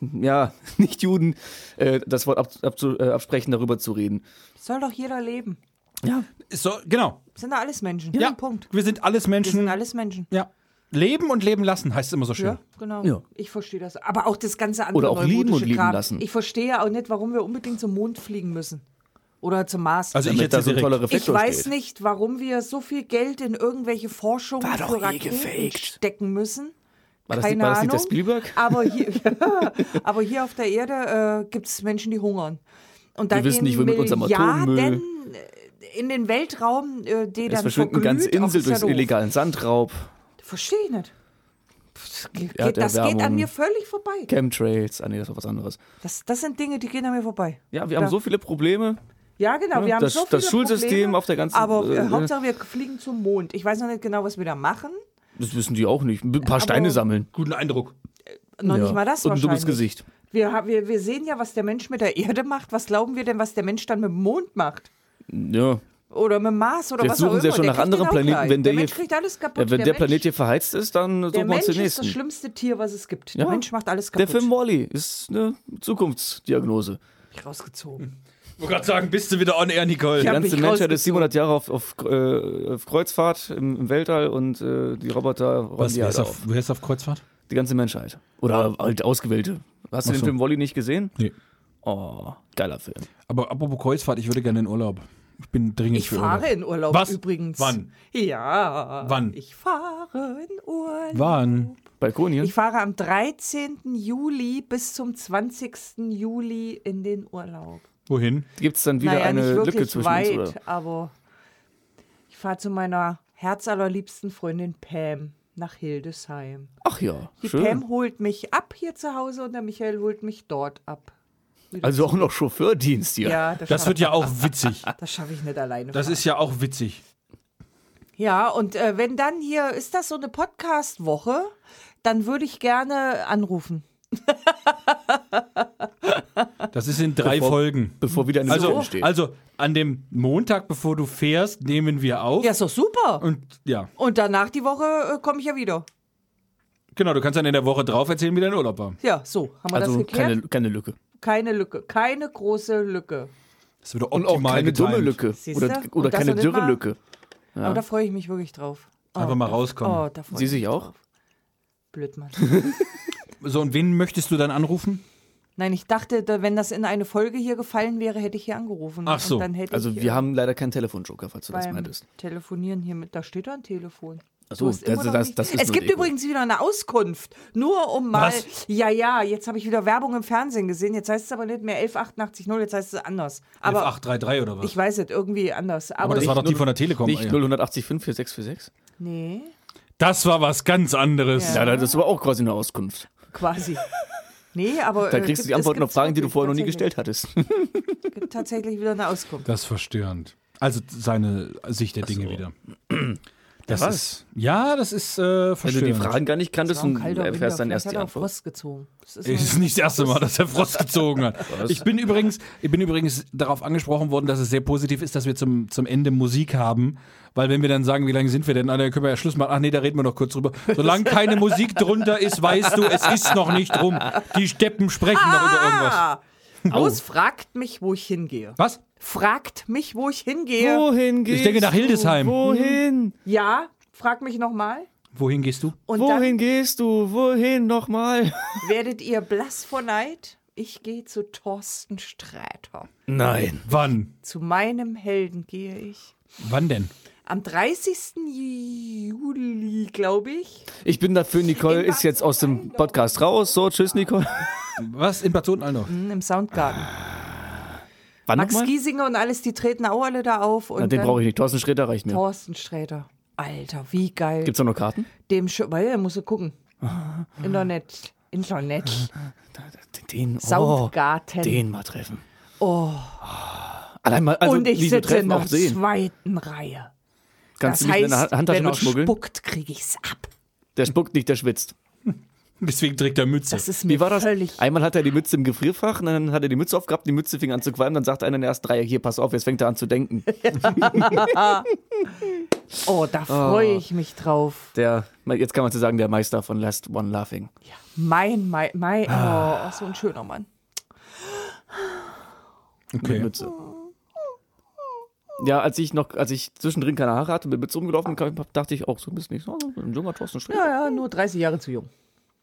ja, nicht Juden äh, das Wort ab, abzu, äh, absprechen, darüber zu reden. Soll doch jeder leben. Ja. So, genau. Sind doch alles Menschen. Ja, Punkt. Wir sind alles Wir Menschen. sind alles Menschen. ja. Leben und leben lassen heißt immer so schön. Ja, genau. Ja. Ich verstehe das. Aber auch das ganze andere Oder auch lieben und lieben Kram. lassen. Ich verstehe auch nicht, warum wir unbedingt zum Mond fliegen müssen. Oder zum Mars. Also ich Damit jetzt da so Ich weiß steht. nicht, warum wir so viel Geld in irgendwelche Forschung für eh Raketen stecken müssen. War das, Keine nicht, war das nicht der. Spielberg? Aber hier, aber hier auf der Erde äh, gibt es Menschen, die hungern. Und da Wir wissen nicht, wo mit unserem Atommüll- in den Weltraum, äh, die Es dann verschwinden ganze Insel ja durch illegalen Sandraub, Verstehe ich nicht. Das geht, Ja, das geht an mir völlig vorbei. Chemtrails. Ah, nee, das war was anderes. Das, das sind Dinge, die gehen an mir vorbei. Ja, wir haben Ja. so viele Probleme. Ja, genau. Wir haben das- so viele das Schulsystem Probleme, auf der ganzen- Aber äh, äh, Hauptsache, wir fliegen zum Mond. Ich weiß noch nicht genau, was wir da machen. Das wissen die auch nicht. Ein paar Aber- Steine sammeln. Guten Eindruck. Noch Ja. nicht mal das Und ein dummes. Gesicht. Wir, wir, wir sehen ja, was der Mensch mit der Erde macht. Was glauben wir denn, was der Mensch dann mit dem Mond macht? Ja. Oder mit dem Mars oder Jetzt was auch suchen immer. sie ja schon Der nach anderen Planeten, wenn der der Mensch hier- kriegt alles kaputt. ja wenn der, Planet Mensch, hier verheizt ist, dann der suchen wir uns Mensch den ist das nächsten. schlimmste Tier, was es gibt. Ja. Der Mensch macht alles Der kaputt. Film Wally ist eine Zukunftsdiagnose. Ich rausgezogen. Ich wollte gerade sagen, bist du wieder on air, Nicole. Die ganze Menschheit ist rausgezogen. 700 Jahre auf, auf, äh, auf Kreuzfahrt im, im Weltall und äh, die Roboter räumen Was, die wer, halt ist auf. wer ist auf Kreuzfahrt? Die ganze Menschheit. Oder halt Ausgewählte. Hast du Ach den so. Film Wally nicht gesehen? Nee. Oh, geiler Film. Aber apropos Kreuzfahrt, ich würde gerne in Urlaub. Ich bin dringend Ich für fahre Urlaub. in Urlaub Was? übrigens. Wann? Ja. Wann? Ich fahre in Urlaub. Wann? Balkonien? Ich fahre am 13. Juli bis zum 20. Juli in den Urlaub. Wohin? Gibt es dann wieder naja, eine nicht Lücke zwischen weit, uns? Oder? aber ich fahre zu meiner herzallerliebsten Freundin Pam nach Hildesheim. Ach ja, Die schön. Pam holt mich ab hier zu Hause und der Michael holt mich dort ab. Also auch noch Chauffeurdienst hier. Ja, das, Das wird ja auch witzig. das schaffe ich nicht alleine. Das fahren. ist ja auch witzig. Ja, und äh, wenn dann hier, ist das so eine Podcast-Woche, dann würde ich gerne anrufen. Das ist in drei Bevor- Folgen. Bevor wieder eine Also, entsteht. also an dem Montag, bevor du fährst, nehmen wir auf. Ja, ist doch super. Und ja, Und danach die Woche äh, komme ich ja wieder. genau, du kannst dann in der Woche drauf erzählen, wie dein Urlaub war. Ja, so, haben wir also das geklärt? keine, keine Lücke. keine Lücke, keine große Lücke. Das wird Und auch optimal keine getimt. dumme Lücke. Siehste? Oder, oder keine dürre immer- Lücke. Aber da freue ich mich wirklich drauf. Oh, Einfach mal rauskommen. Oh, Sie ich sich auch? drauf. Blödmann. So, und wen möchtest du dann anrufen? Nein, ich dachte, da, wenn das in eine Folge hier gefallen wäre, hätte ich hier angerufen. Ach so. Und dann hätte Also ich, wir haben leider keinen Telefonjoker, falls du das beim meintest. Telefonieren hier mit, da steht da ein Telefon. Ach so, das- das- das ist es gibt übrigens wieder eine Auskunft. Nur um mal. Was? Ja, ja, jetzt habe ich wieder Werbung im Fernsehen gesehen. Jetzt heißt es aber nicht mehr 11880, jetzt heißt es anders. Aber 833 oder was? ich weiß es, irgendwie anders. Aber, Aber das war doch die von der Telekom. Nicht ja. 080 4646? Nee, Das war was ganz anderes. Ja, das war auch quasi eine Auskunft. Quasi. Nee, aber. Da äh, kriegst gibt- du die Antworten auf Fragen, die du vorher noch nie gestellt hattest. Es gibt tatsächlich wieder eine Auskunft. Das ist verstörend. Also seine Sicht der Dinge so. wieder. Das was? ist, ja, das ist äh, Wenn du die Fragen gar nicht kanntest und erfährst dann vielleicht erst hat die er Antwort. Frost gezogen. Das ist Es ist nicht das erste Mal, dass er Frost gezogen hat. Ich bin übrigens, ich bin übrigens darauf angesprochen worden, dass es sehr positiv ist, dass wir zum, zum Ende Musik haben. Weil wenn wir dann sagen, wie lange sind wir denn? Ah, dann können wir ja Schluss machen. Ach nee, da reden wir noch kurz drüber. Solange keine Musik drunter ist, weißt du, es ist noch nicht rum. Die Steppen sprechen noch über irgendwas. Ah! Los, fragt mich, wo ich hingehe. Was? Fragt mich, wo ich hingehe. Wohin gehst denke nach Hildesheim. Du? Wohin? Ja, frag mich nochmal. Wohin gehst du? Und Wohin gehst du? Wohin nochmal? werdet ihr blass vor Neid. Ich gehe zu Thorsten Sträter. Nein. Wann? Zu meinem Helden gehe ich. Wann denn? Am 30. Juli, glaube ich. Ich bin dafür, Nicole ist jetzt aus dem Podcast raus. So, tschüss, Nicole. Was? In Bad Sohn-Allendorf? Hm, Im Soundgarten. Wann Max? Giesinger und alles, die treten auch alle da auf. Und Na, den brauche ich nicht. Thorsten Sträter reicht mir. Thorsten Sträter. Alter, wie geil. Gibt's da noch Karten? Dem Sch weil er musst du gucken. Internet. Internet. Den, oh, Soundgarten. den mal treffen. Oh. Allein mal, also und ich sitze in der zweiten Reihe. Kannst das du nicht in heißt, der wenn er spuckt, kriege ich's ab. Der spuckt nicht, der schwitzt. Deswegen trägt er Mütze. Das ist mir Wie war das? völlig. Einmal hat er die Mütze im Gefrierfach und dann hat er die Mütze aufgehabt, die Mütze fing an zu qualmen, dann sagt einer in der ersten Reihe, hier, pass auf, jetzt fängt er an zu denken. Oh, da freue ich mich drauf. Der, jetzt kann man zu sagen, der Meister von Last One Laughing. Mein, mein, mein. Oh, so ein schöner Mann. Mit okay. Mütze. Ja, als ich noch, als ich zwischendrin keine Haare hatte, mit Mütze rumgelaufen bin, dachte ich auch, so bist nicht so ein junger Thorsten Sträter. Ja, ja, nur 30 Jahre zu jung.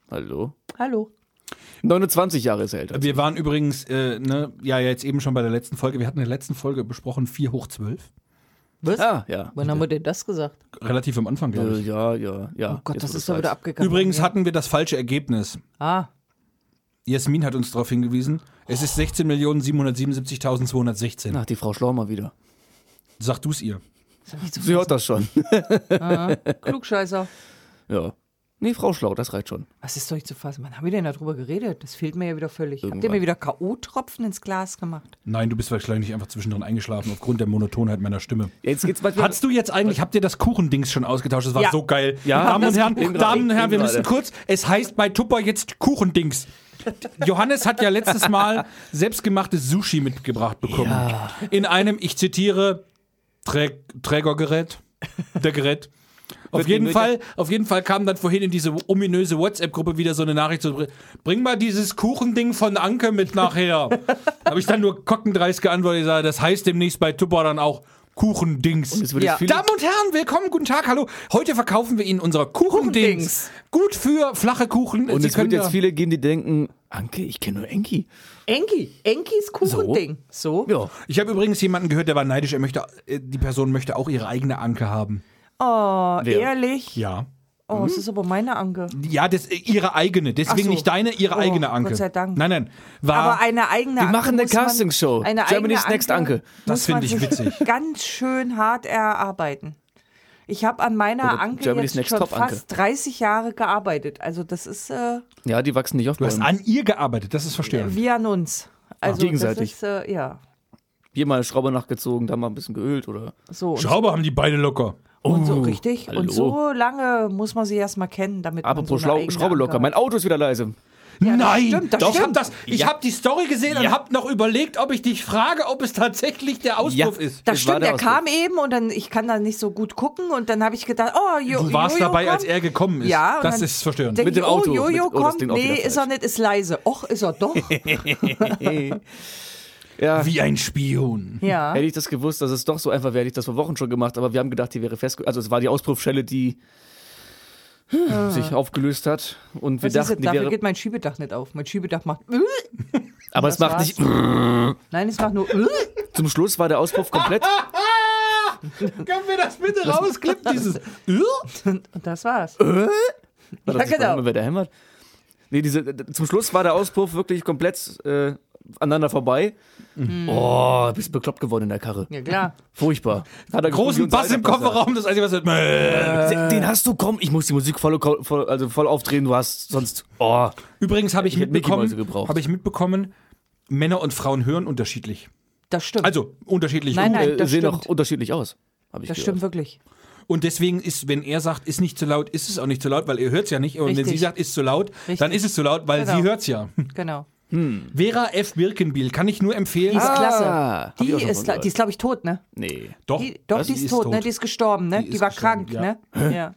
Hallo? Hallo. 29 Jahre ist er älter. Wir waren übrigens, äh, ne, ja, jetzt eben schon bei der letzten Folge. Wir hatten in der letzten Folge besprochen 4 hoch 12. Was? Ah, ja. Wann haben wir denn das gesagt? Relativ am Anfang, glaube Äh, ich. ja, ja, ja. Oh Gott, Jetzt, das ist doch wieder abgegangen. Übrigens ja. hatten wir das falsche Ergebnis. Ah, Jasmin hat uns darauf hingewiesen. Es ist 16.777.216. Ach, die Frau Schlaumer wieder. Sag du es ihr. Sie hört das schon. Klugscheißer. ja. Nee, Frau Schlau, das reicht schon. Was ist doch nicht zu fassen? Wann haben wir denn darüber geredet? Das fehlt mir ja wieder völlig. Habt ihr Irgendwann. mir wieder K.O.-Tropfen ins Glas gemacht? Nein, du bist wahrscheinlich einfach zwischendrin eingeschlafen aufgrund der Monotonheit meiner Stimme. Jetzt geht's mal wieder. Hattest du jetzt eigentlich, habt ihr das Kuchendings schon ausgetauscht? Das war Ja. so geil. Ja, Damen und Herren, Damen und Herren, wir müssen kurz, es heißt bei Tupper jetzt Kuchendings. Johannes hat ja letztes Mal selbstgemachtes Sushi mitgebracht bekommen. In einem, ich zitiere, Trä Trägergerät. Der Gerät. Auf jeden, die Fall, auf jeden Fall kam dann vorhin in diese ominöse WhatsApp-Gruppe wieder so eine Nachricht so, bring mal dieses Kuchending von Anke mit nachher. Habe ich dann nur kockendreist geantwortet, ich sage, das heißt demnächst bei Tupper dann auch Kuchendings. Ja. Damen und Herren, willkommen, guten Tag, hallo. Heute verkaufen wir Ihnen unser Kuchendings. Kuchendings. Gut für flache Kuchen. und Sie es wird können jetzt viele geben, die denken, Anke, ich kenne nur Enki. Enki. Enkis Kuchending. So? Ja. Ich habe übrigens jemanden gehört, der war neidisch. Er möchte, äh, die Person möchte auch ihre eigene Anke haben. Oh, Wer? ehrlich? Ja. Oh, es ist aber meine Anke. Ja, das, äh, ihre eigene. Deswegen Ach so. nicht deine, ihre Oh, eigene Anke. Gott sei Dank. Nein, nein. War, Aber eine eigene Wir Anke machen eine Castingshow. Eine Germany's Next Anke. Das finde ich witzig. Ganz schön hart erarbeiten. Ich habe an meiner Oder Anke Germany's jetzt Next schon Top Anke. fast 30 Jahre gearbeitet. Also das ist äh, Ja, die wachsen nicht auf du hast an ihr gearbeitet, das ist verstörend. wie an uns. Also gegenseitig. Das ist, äh, ja, Hier mal Schrauber nachgezogen, da mal ein bisschen geölt oder. so. Schrauber haben die beide locker. Und so Oh, richtig. hallo. Und so lange muss man sie erstmal kennen, damit man Apropos so eine Schlau Schraube locker. Mein Auto ist wieder leise. Ja, das Nein, stimmt, das doch, ich habe stimmt. das. Ich Ja. habe die Story gesehen und habe noch überlegt, ob ich dich frage, ob es tatsächlich der Auspuff Ja. ist. Das Das stimmt, der er kam eben und dann, ich kann da nicht so gut gucken und dann habe ich gedacht, oh, jo, Du warst Jojo dabei, kommt. als er gekommen ist. Ja, und das dann ist verstörend. Mit dem ich, Auto. Oh, Jojo Mit- oh, das kommt. auch nee, ist er nicht, ist leise. Och, ist er doch. Ja. Wie ein Spion. ja. Hätte ich das gewusst, dass es doch so einfach wäre, hätte ich das vor Wochen schon gemacht, aber wir haben gedacht, die wäre fest. Also es war die Auspuffschelle, die sich aufgelöst hat. Und wir Was dachten, die Dafür wäre. geht mein Schiebedach nicht auf. Mein Schiebedach macht. Aber es macht nicht. Nein, es macht nur. Zum Schluss war der Auspuff komplett. Können wir das bitte rausklippen, dieses. Und das war's. War das Ja, genau. wer der hämmert? Nee, diese, zum Schluss war der Auspuff wirklich komplett äh, aneinander vorbei. Mhm. Oh, bist bekloppt geworden in der Karre. Ja, klar. Furchtbar. Hat er Großen Bass im. Kofferraum, das Einzige, was hört. Den hast du, komm, ich muss die Musik voll, voll, also voll aufdrehen, du hast sonst. Oh. Übrigens habe ich, Ich mitbekommen, habe ich mitbekommen, Männer und Frauen hören unterschiedlich. Das stimmt. Also unterschiedlich. Nein, nein. äh, das sehen stimmt. auch unterschiedlich aus. Das gehört. stimmt wirklich. Und deswegen ist, wenn er sagt, ist nicht zu laut, ist es auch nicht zu laut, weil er hört es ja nicht. Und wenn Richtig. sie sagt, ist zu laut, Richtig. dann ist es zu laut, weil Genau. sie hört es ja. Genau. Vera F. Birkenbiel kann ich nur empfehlen. Die ist Ah, klasse. Die ist, die ist glaube ich, tot, ne? Nee. Doch, Die, doch, was? die ist, tot, ne? Die ist gestorben, ne? Die Die, war gestorben, krank, ja. ne? Ja.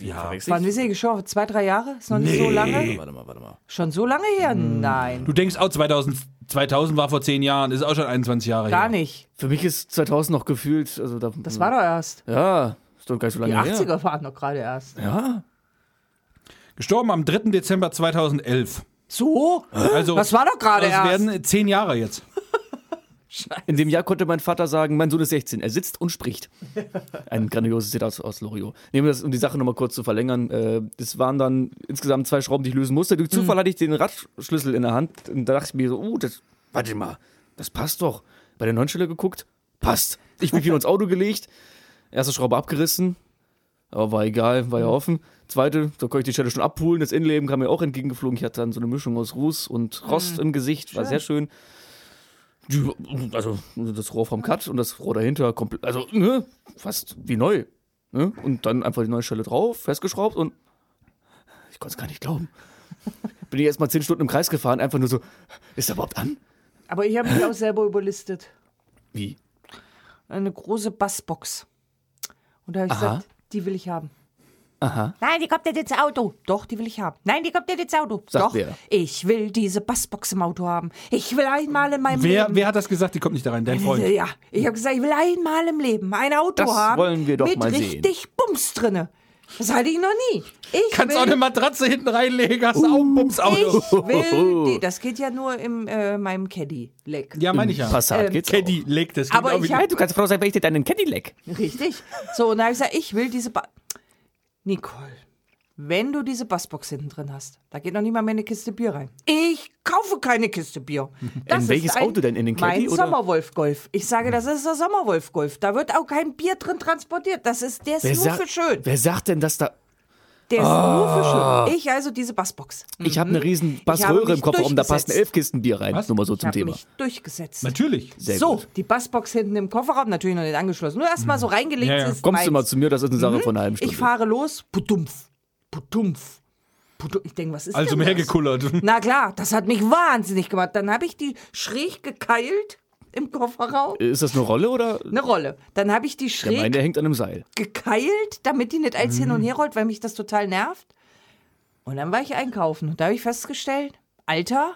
ja. Verwechsel Wann ist sie gestorben? Zwei, drei Jahre? Ist noch nicht so lange? Warte mal, warte mal. Schon so lange her? Nein. Du denkst auch 2000, 2000 war vor zehn Jahren, ist auch schon 21 Jahre Gar her. nicht. Für mich ist 2000 noch gefühlt, also da, Das war doch erst. Ja, ist doch gar nicht so Die lange her. 80er waren doch gerade erst. Ja. Gestorben am 3. Dezember 2011. So? Also, Das war doch gerade das erst. werden zehn Jahre jetzt. In dem Jahr konnte mein Vater sagen, mein Sohn ist 16, er sitzt und spricht. Ein grandioses Zitat aus, aus Loriot. Nehmen wir das, um die Sache nochmal kurz zu verlängern. Äh, das waren dann insgesamt zwei Schrauben, die ich lösen musste. Durch Zufall hatte ich den Radschlüssel in der Hand und da dachte ich mir so, oh, das, warte mal, das passt doch. Bei der Neunstelle geguckt, passt. Ich bin wieder ins Auto gelegt, erste Schraube abgerissen, Aber war egal, war ja offen. Zweite, da konnte ich die Stelle schon abholen. Das Innenleben kam mir auch entgegengeflogen. Ich hatte dann so eine Mischung aus Ruß und Rost im Gesicht. War sehr schön. Die, also das Rohr vom Cut und das Rohr dahinter komplett, also ne, fast wie neu. Ne? Und dann einfach die neue Stelle drauf, festgeschraubt und ich konnte es gar nicht glauben. Bin ich erst mal zehn Stunden im Kreis gefahren, einfach nur so, ist er überhaupt an? Aber ich habe mich auch selber überlistet. Wie? Eine große Bassbox. Und da habe ich Aha. gesagt, die will ich haben. Aha. Nein, die kommt nicht ins Auto. Doch, die will ich haben. Nein, die kommt nicht ins Auto. Sagt Doch, wer? ich will diese Bassbox im Auto haben. Ich will einmal in meinem Wer, Leben. wer hat das gesagt? Die kommt nicht da rein. Dein Freund. Ja, ich habe gesagt, ich will einmal im Leben ein Auto Das haben. wollen wir doch mit mal sehen. richtig Bums drinne. Das hatte ich noch nie. Ich Kannst will, auch eine Matratze hinten reinlegen, hast du auch ein Bumsauto. ich will die, Das geht ja nur in äh, meinem Caddy-Leck. Ja, meine ich ja. Passat Ähm, geht's Caddy legt es. Aber ich hab- Du kannst froh sein, wenn ich dir deinen Cadillac. Richtig. So, und da habe ich gesagt, ich will diese ba Nicole, wenn du diese Bassbox hinten drin hast, da geht noch nicht mal mehr eine Kiste Bier rein. Ich kaufe keine Kiste Bier. Das ist welches Auto denn? In den Mein Caddy oder? Sommerwolf Golf. Ich sage, das ist der Sommerwolf Golf. Da wird auch kein Bier drin transportiert. Das ist, der ist Wer, nur für schön. wer sagt denn, dass da. Der ist nur für schön. Ich also diese Bassbox. Ich habe eine riesen Mhm. Bassröhre im Kofferraum, da passen elf Kisten Bier rein. Was? Nur mal so Ich zum habe Thema. mich durchgesetzt. Natürlich. Sehr so, gut. die Bassbox hinten im Kofferraum, natürlich noch nicht angeschlossen. Nur erstmal so reingelegt. Ja, ja. Ist Kommst du meins. mal zu mir, das ist eine Sache von einer halben Stunde. Ich fahre los, putumpf, putumpf. Ich denke, was ist Also denn mehr das? gekullert. Na klar, das hat mich wahnsinnig gemacht. Dann habe ich die schräg gekeilt im Kofferraum. ist das eine Rolle oder? Eine Rolle. Dann habe ich die Der schräg meint, der hängt an einem Seil. gekeilt, damit die nicht als hin und her rollt, weil mich das total nervt. Und dann war ich einkaufen und da habe ich festgestellt, Alter,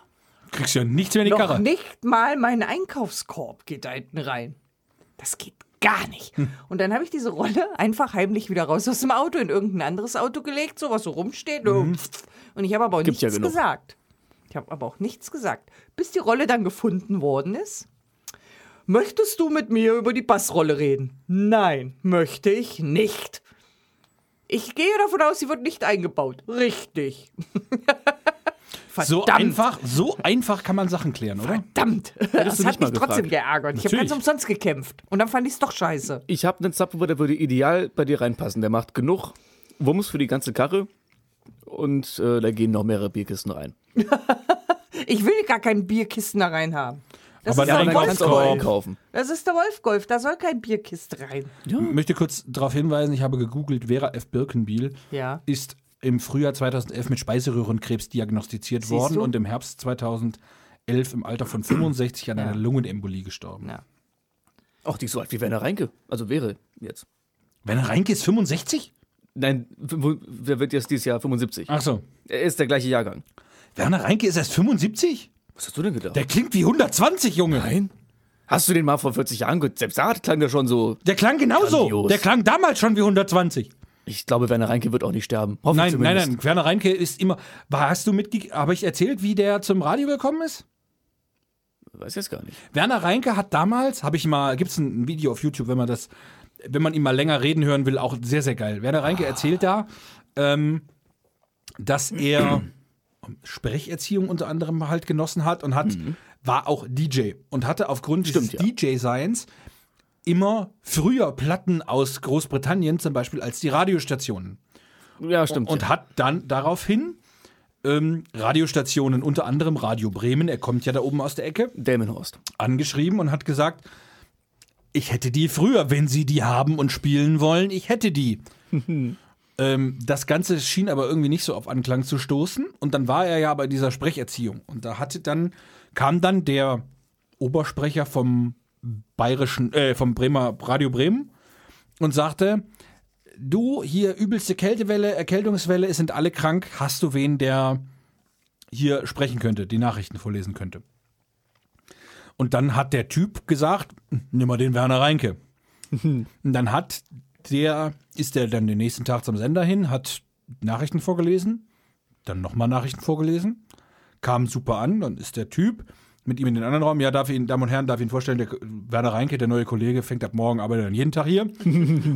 Kriegst ja nichts mehr in die noch Karre. nicht mal mein Einkaufskorb geht da hinten rein. Das geht gar nicht. Hm. Und dann habe ich diese Rolle einfach heimlich wieder raus aus dem Auto in irgendein anderes Auto gelegt, so was so rumsteht. Und ich habe aber auch Mhm. Gibt nichts ja gesagt. Ich habe aber auch nichts gesagt. Bis die Rolle dann gefunden worden ist. Möchtest du mit mir über die Bassrolle reden? Nein, möchte ich nicht. Ich gehe davon aus, sie wird nicht eingebaut. Richtig. So einfach, so einfach kann man Sachen klären, oder? Verdammt. Das hat mich trotzdem geärgert. Ich habe Natürlich. ganz umsonst gekämpft. Und dann fand ich es doch scheiße. Ich habe einen Zapfenwurf, der würde ideal bei dir reinpassen. Der macht genug Wumms für die ganze Karre. Und äh, da gehen noch mehrere Bierkisten rein. Ich will gar keinen Bierkisten da rein haben. Das, Aber ist, ja, der dann dann Wolf kannst du auch Wolfskorb. einkaufen. das ist der Wolfgolf. Da soll kein Bierkiste rein. Ich möchte kurz darauf hinweisen, ich habe gegoogelt, Vera F. Birkenbiel Ja. ist im Frühjahr 2011 mit Speiseröhrenkrebs diagnostiziert Siehst worden du? und im Herbst 2011 im Alter von 65 an einer Lungenembolie gestorben. Ja. Ach, die ist so alt wie Werner Reinke. Also wäre jetzt. Werner Reinke ist 65? Nein, der wird jetzt dieses Jahr 75. Ach so. Er ist der gleiche Jahrgang. Werner Reinke ist erst 75? Was hast du denn gedacht? Der klingt wie 120, Junge. Nein? Hast du den mal vor 40 Jahren gehört? Selbst da klang der schon so. Der klang genauso. Grandios. Der klang damals schon wie 120. Ich glaube, Werner Reinke wird auch nicht sterben. Hoffe Nein, nein, nein. Werner Reinke ist immer. Hast du mitge. Habe ich erzählt, wie der zum Radio gekommen ist? Weiß jetzt gar nicht. Werner Reinke hat damals, habe ich mal, gibt es ein Video auf YouTube, wenn man das, wenn man ihn mal länger reden hören will, auch sehr, sehr geil. Werner Reinke erzählt da, ähm, dass er Sprecherziehung unter anderem halt genossen hat und hat, war auch DJ und hatte aufgrund Stimmt, des DJ-Seins immer früher Platten aus Großbritannien zum Beispiel als die Radiostationen Ja, stimmt. und hat dann daraufhin ähm, Radiostationen, unter anderem Radio Bremen, er kommt ja da oben aus der Ecke, Delmenhorst. angeschrieben und hat gesagt, ich hätte die früher, wenn Sie die haben und spielen wollen, ich hätte die. ähm, das Ganze schien aber irgendwie nicht so auf Anklang zu stoßen. Und dann war er ja bei dieser Sprecherziehung. Und da hatte dann, kam dann der Obersprecher vom bayerischen, äh, vom Bremer Radio Bremen und sagte, du, hier übelste Kältewelle, Erkältungswelle, es sind alle krank, hast du wen, der hier sprechen könnte, die Nachrichten vorlesen könnte? Und dann hat der Typ gesagt, nimm mal den Werner Reinke. Und dann hat der, ist der dann den nächsten Tag zum Sender hin, hat Nachrichten vorgelesen, dann nochmal Nachrichten vorgelesen, kam super an, dann ist der Typ mit ihm in den anderen Raum, ja, darf ich Ihnen, Damen und Herren, darf ich Ihnen vorstellen, der Werner Reinke, der neue Kollege, fängt ab morgen, arbeitet dann jeden Tag hier.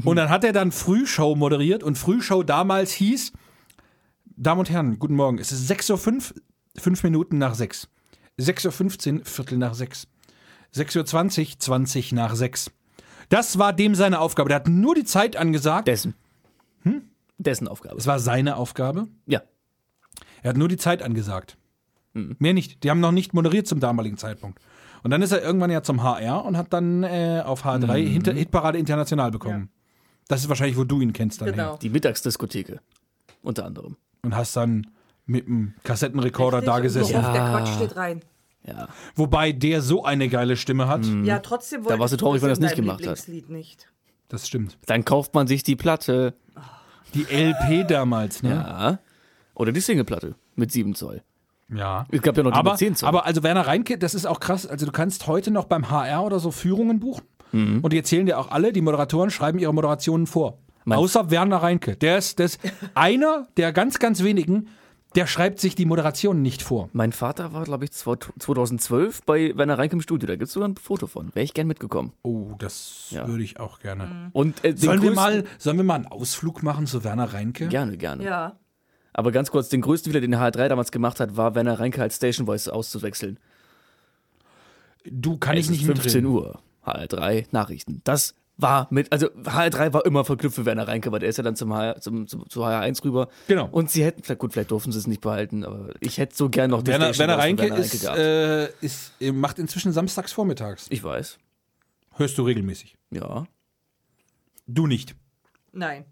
und dann hat er dann Frühshow moderiert und Frühshow damals hieß, Damen und Herren, guten Morgen, es ist 6.05 Uhr, fünf Minuten nach sechs. 6.15 Uhr, Viertel nach sechs. 6.20 Uhr, 20 nach sechs. Das war dem seine Aufgabe. Der hat nur die Zeit angesagt. Dessen. Dessen Aufgabe. Es war seine Aufgabe. Ja. Er hat nur die Zeit angesagt. Mhm. Mehr nicht. Die haben noch nicht moderiert zum damaligen Zeitpunkt. Und dann ist er irgendwann ja zum HR und hat dann äh, auf H3 Mhm. Hinter Hitparade International bekommen. Das ist wahrscheinlich, wo du ihn kennst dann Genau. her. Die Mittagsdiskotheke. Unter anderem. Und hast dann mit dem Kassettenrekorder da gesessen. Ja. Der Quatsch steht rein. Ja. Wobei der so eine geile Stimme hat. Ja, trotzdem wollte warst du traurig, wenn er das nicht gemacht hat. Nicht. Das stimmt. Dann kauft man sich die Platte. Die LP damals, ne? Ja. Oder die Singleplatte mit 7 Zoll. Ja. Es gab ja noch die Aber, mit 10 Zoll. aber also Werner Reinke, das ist auch krass. Also du kannst heute noch beim HR oder so Führungen buchen. Mhm. Und die erzählen dir auch alle, die Moderatoren schreiben ihre Moderationen vor. Mein- Außer Werner Reinke. Der ist das einer der ganz, ganz wenigen, der schreibt sich die Moderation nicht vor. mein Vater war, glaube ich, 2012 bei Werner Reinke im Studio. Da gibt es sogar ein Foto von. Wäre ich gern mitgekommen. Oh, das Ja. würde ich auch gerne. Und äh, Sollen wir, mal, sollen wir mal einen Ausflug machen zu Werner Reinke? Gerne, gerne. Ja. Aber ganz kurz, den größten Fehler, den der HR3 damals gemacht hat, war, Werner Reinke als Station Voice auszuwechseln. Du kann Es ich nicht ist 15 mitreden. Uhr. HR3 Nachrichten. Das war mit, also HR3 war immer verknüpft für Werner Reinke, weil der ist ja dann zum, HR, zum, zum zu HR1 rüber. Genau. Und sie hätten, vielleicht, gut, vielleicht durften sie es nicht behalten, aber ich hätte so gern noch die Werner, Station Werner Reinke ist, gehabt. äh, ist, äh, macht inzwischen samstags vormittags. ich weiß. Hörst du regelmäßig. Ja. Du nicht. Nein.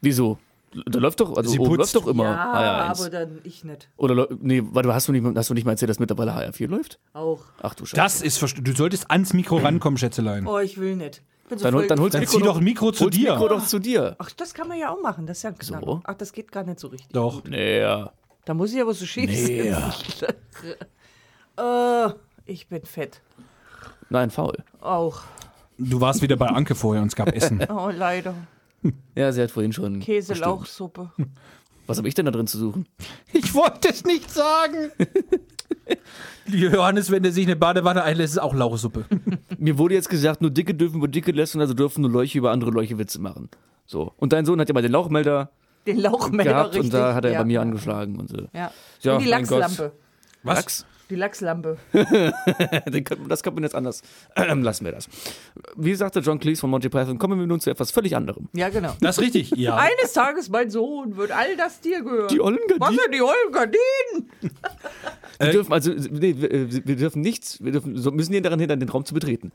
Wieso? Da läuft doch, also Sie oben putzt. läuft doch immer Ja, HR1. aber dann ich nicht. Oder nee, warte, hast du nicht, hast du nicht mal erzählt, dass mittlerweile HR4 läuft? Auch. Ach du Scheiße. Das ist Du solltest ans Mikro rankommen, Schätzelein. Oh, ich will nicht. So dann, dann holst Dann Mikro zieh doch ein Mikro zu dir. Mikro doch zu dir. Ach, das kann man ja auch machen. Das ist ja knapp. So? Ach, das geht gar nicht so richtig. Doch. Nee, ja. Da muss ich aber so schief Nee. sitzen. äh, ich bin fett. Nein, faul. Auch. Du warst wieder bei Anke vorher und es gab Essen. Oh, leider. Ja, sie hat vorhin schon. Käse-Lauchsuppe. Was habe ich denn da drin zu suchen? Ich wollte es nicht sagen. Johannes, wenn der sich eine Badewanne einlässt, ist auch Lauchsuppe. Mir wurde jetzt gesagt, nur Dicke dürfen über Dicke lästern, also dürfen nur Leuche über andere Leuche Witze machen. So. Und dein Sohn hat ja mal den Lauchmelder Den Lauchmelder gehabt richtig. und da hat er ja. bei mir angeschlagen und so. Ja. Ja, und die. Lachslampe. Was? Lachs? Die Lachslampe. Das kann man jetzt anders. Ähm, lassen wir das. Wie sagte John Cleese von Monty Python, kommen wir nun zu etwas völlig anderem. Ja, genau. Das ist richtig, ja. Eines Tages, mein Sohn, wird all das dir gehören. Die ollen Was Gardinen. sind die ollen Gardinen? Wir dürfen also, nee, wir, äh, wir dürfen nichts, wir dürfen, müssen ihn daran hindern, den Raum zu betreten.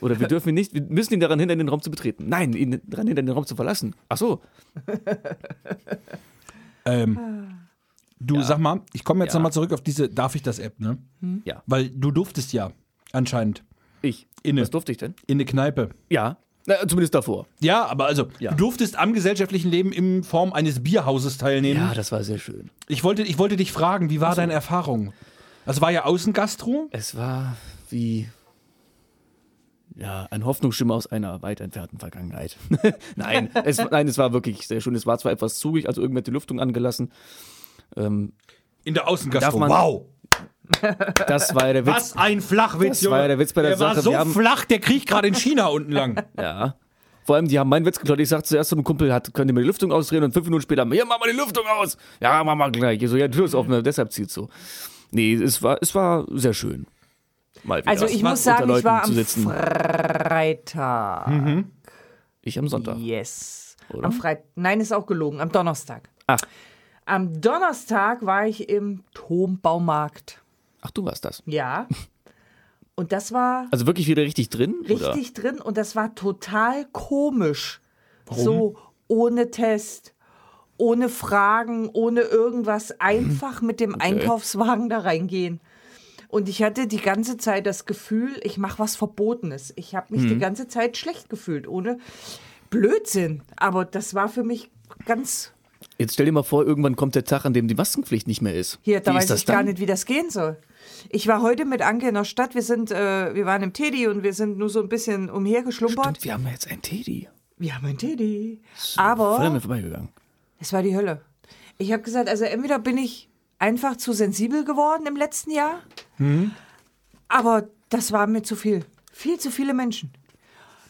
Oder wir dürfen ihn nicht, wir müssen ihn daran hindern, den Raum zu betreten. Nein, ihn daran hindern, den Raum zu verlassen. Ach so. Ähm, du, sag mal, ich komme jetzt Ja. nochmal zurück auf diese Darf ich das App, ne? Ja. Weil du durftest ja anscheinend Ich. Inne. Was durfte ich denn? in eine Kneipe. Ja. Na, zumindest davor. Ja, aber also, Ja. du durftest am gesellschaftlichen Leben in Form eines Bierhauses teilnehmen. Ja, das war sehr schön. Ich, wollte, ich wollte dich fragen, wie war deine Erfahrung? Das war ja Außengastro. Es war wie ja, ein Hoffnungsschimmer aus einer weit entfernten Vergangenheit. nein, es, nein, es war wirklich sehr schön. Es war zwar etwas zugig, also irgendwer hat die Lüftung angelassen. Ähm, In der Außengastro. Wow! das war ja der Witz. Was ein Flachwitz, Das war ja der Witz bei der der war Sache. so Wir haben- flach, der kriegt gerade in China unten lang. Ja. Vor allem, die haben meinen Witz geklaut. Ich sagte zuerst zu einem Kumpel, hat, könnt ihr mir die Lüftung ausdrehen? Und fünf Minuten später, hier, mach mal die Lüftung aus. Ja, mach mal gleich. Ich so, ja, die Tür ist offen, deshalb zieht so. Nee, es war, es war sehr schön. Mal wieder. Also ich muss sagen, unter ich war Leuten am. Freitag. Ich am Sonntag. Yes. Oder? Am Freitag. Nein, ist auch gelogen. Am Donnerstag. Ach. Am Donnerstag war ich im Turmbaumarkt. Ach, du warst das. Ja. Und das war Also wirklich wieder richtig drin? Oder? richtig drin und das war total komisch. So ohne Test, ohne Fragen, ohne irgendwas, einfach mit dem Einkaufswagen da reingehen. Und ich hatte die ganze Zeit das Gefühl, ich mache was Verbotenes. Ich habe mich Mhm. die ganze Zeit schlecht gefühlt, ohne Blödsinn. Aber das war für mich ganz. Jetzt stell dir mal vor, irgendwann kommt der Tag, an dem die Maskenpflicht nicht mehr ist. Hier, da Wie weiß ich gar dann? nicht, wie das gehen soll. Ich war heute mit Anke in der Stadt. Wir sind, äh, wir waren im Teddy und wir sind nur so ein bisschen umhergeschlumpert. Stimmt, wir haben jetzt einen Teddy. Wir haben ein Teddy. Voll an Aber mir vorbeigegangen. es war die Hölle. Ich habe gesagt, also entweder bin ich einfach zu sensibel geworden im letzten Jahr, aber das war mir zu viel. Viel zu viele Menschen.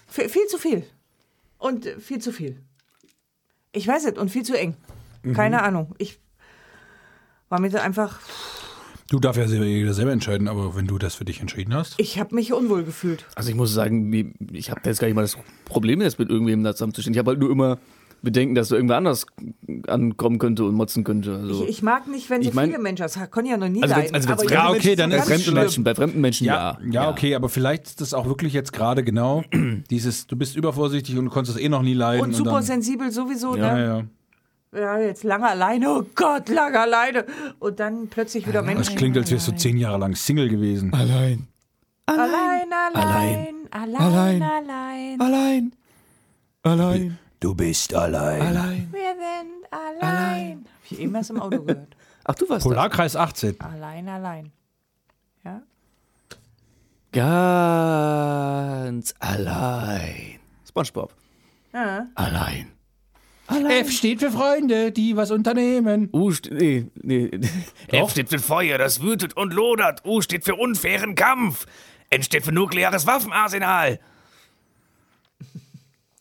V viel zu viel. Und viel zu viel. Ich weiß nicht, und viel zu eng. Keine Ahnung. Ich war mir da einfach, Du darfst ja selber, jeder selber entscheiden, aber wenn du das für dich entschieden hast. ich habe mich unwohl gefühlt. Also ich muss sagen, ich habe jetzt gar nicht mal das Problem, jetzt mit irgendwem da zusammenzustehen. Ich habe halt nur immer Bedenken, dass du irgendwer anders ankommen könnte und motzen könnte. Also, Ich, ich mag nicht, wenn so Ich mein- viele Menschen, das kann ja noch nie also, sein. wenn's- also aber Ja, okay, dann bei fremden. Menschen, bei fremden Menschen Ja, ja. ja, okay, aber vielleicht ist das auch wirklich jetzt gerade genau dieses, du bist übervorsichtig und du konntest es eh noch nie leiden. und super dann, sensibel sowieso, Ja, ne? ja. Ja, jetzt lange alleine, oh Gott, lange alleine. Und dann plötzlich wieder Mensch. Das klingt, als wärst du zehn Jahre lang Single gewesen. Allein. Allein, allein, allein, allein, Allein. Allein. Allein. Du bist allein. Allein. Wir sind allein. Hab ich eben erst im Auto gehört. Ach, du warst. Polarkreis 18. Allein, allein. Ja? Ganz allein. Spongebob. Ja. Allein. F steht für Freunde, die was unternehmen. U steht. Nee, nee. F steht für Feuer, das wütet und lodert. U steht für unfairen Kampf. N steht für nukleares Waffenarsenal.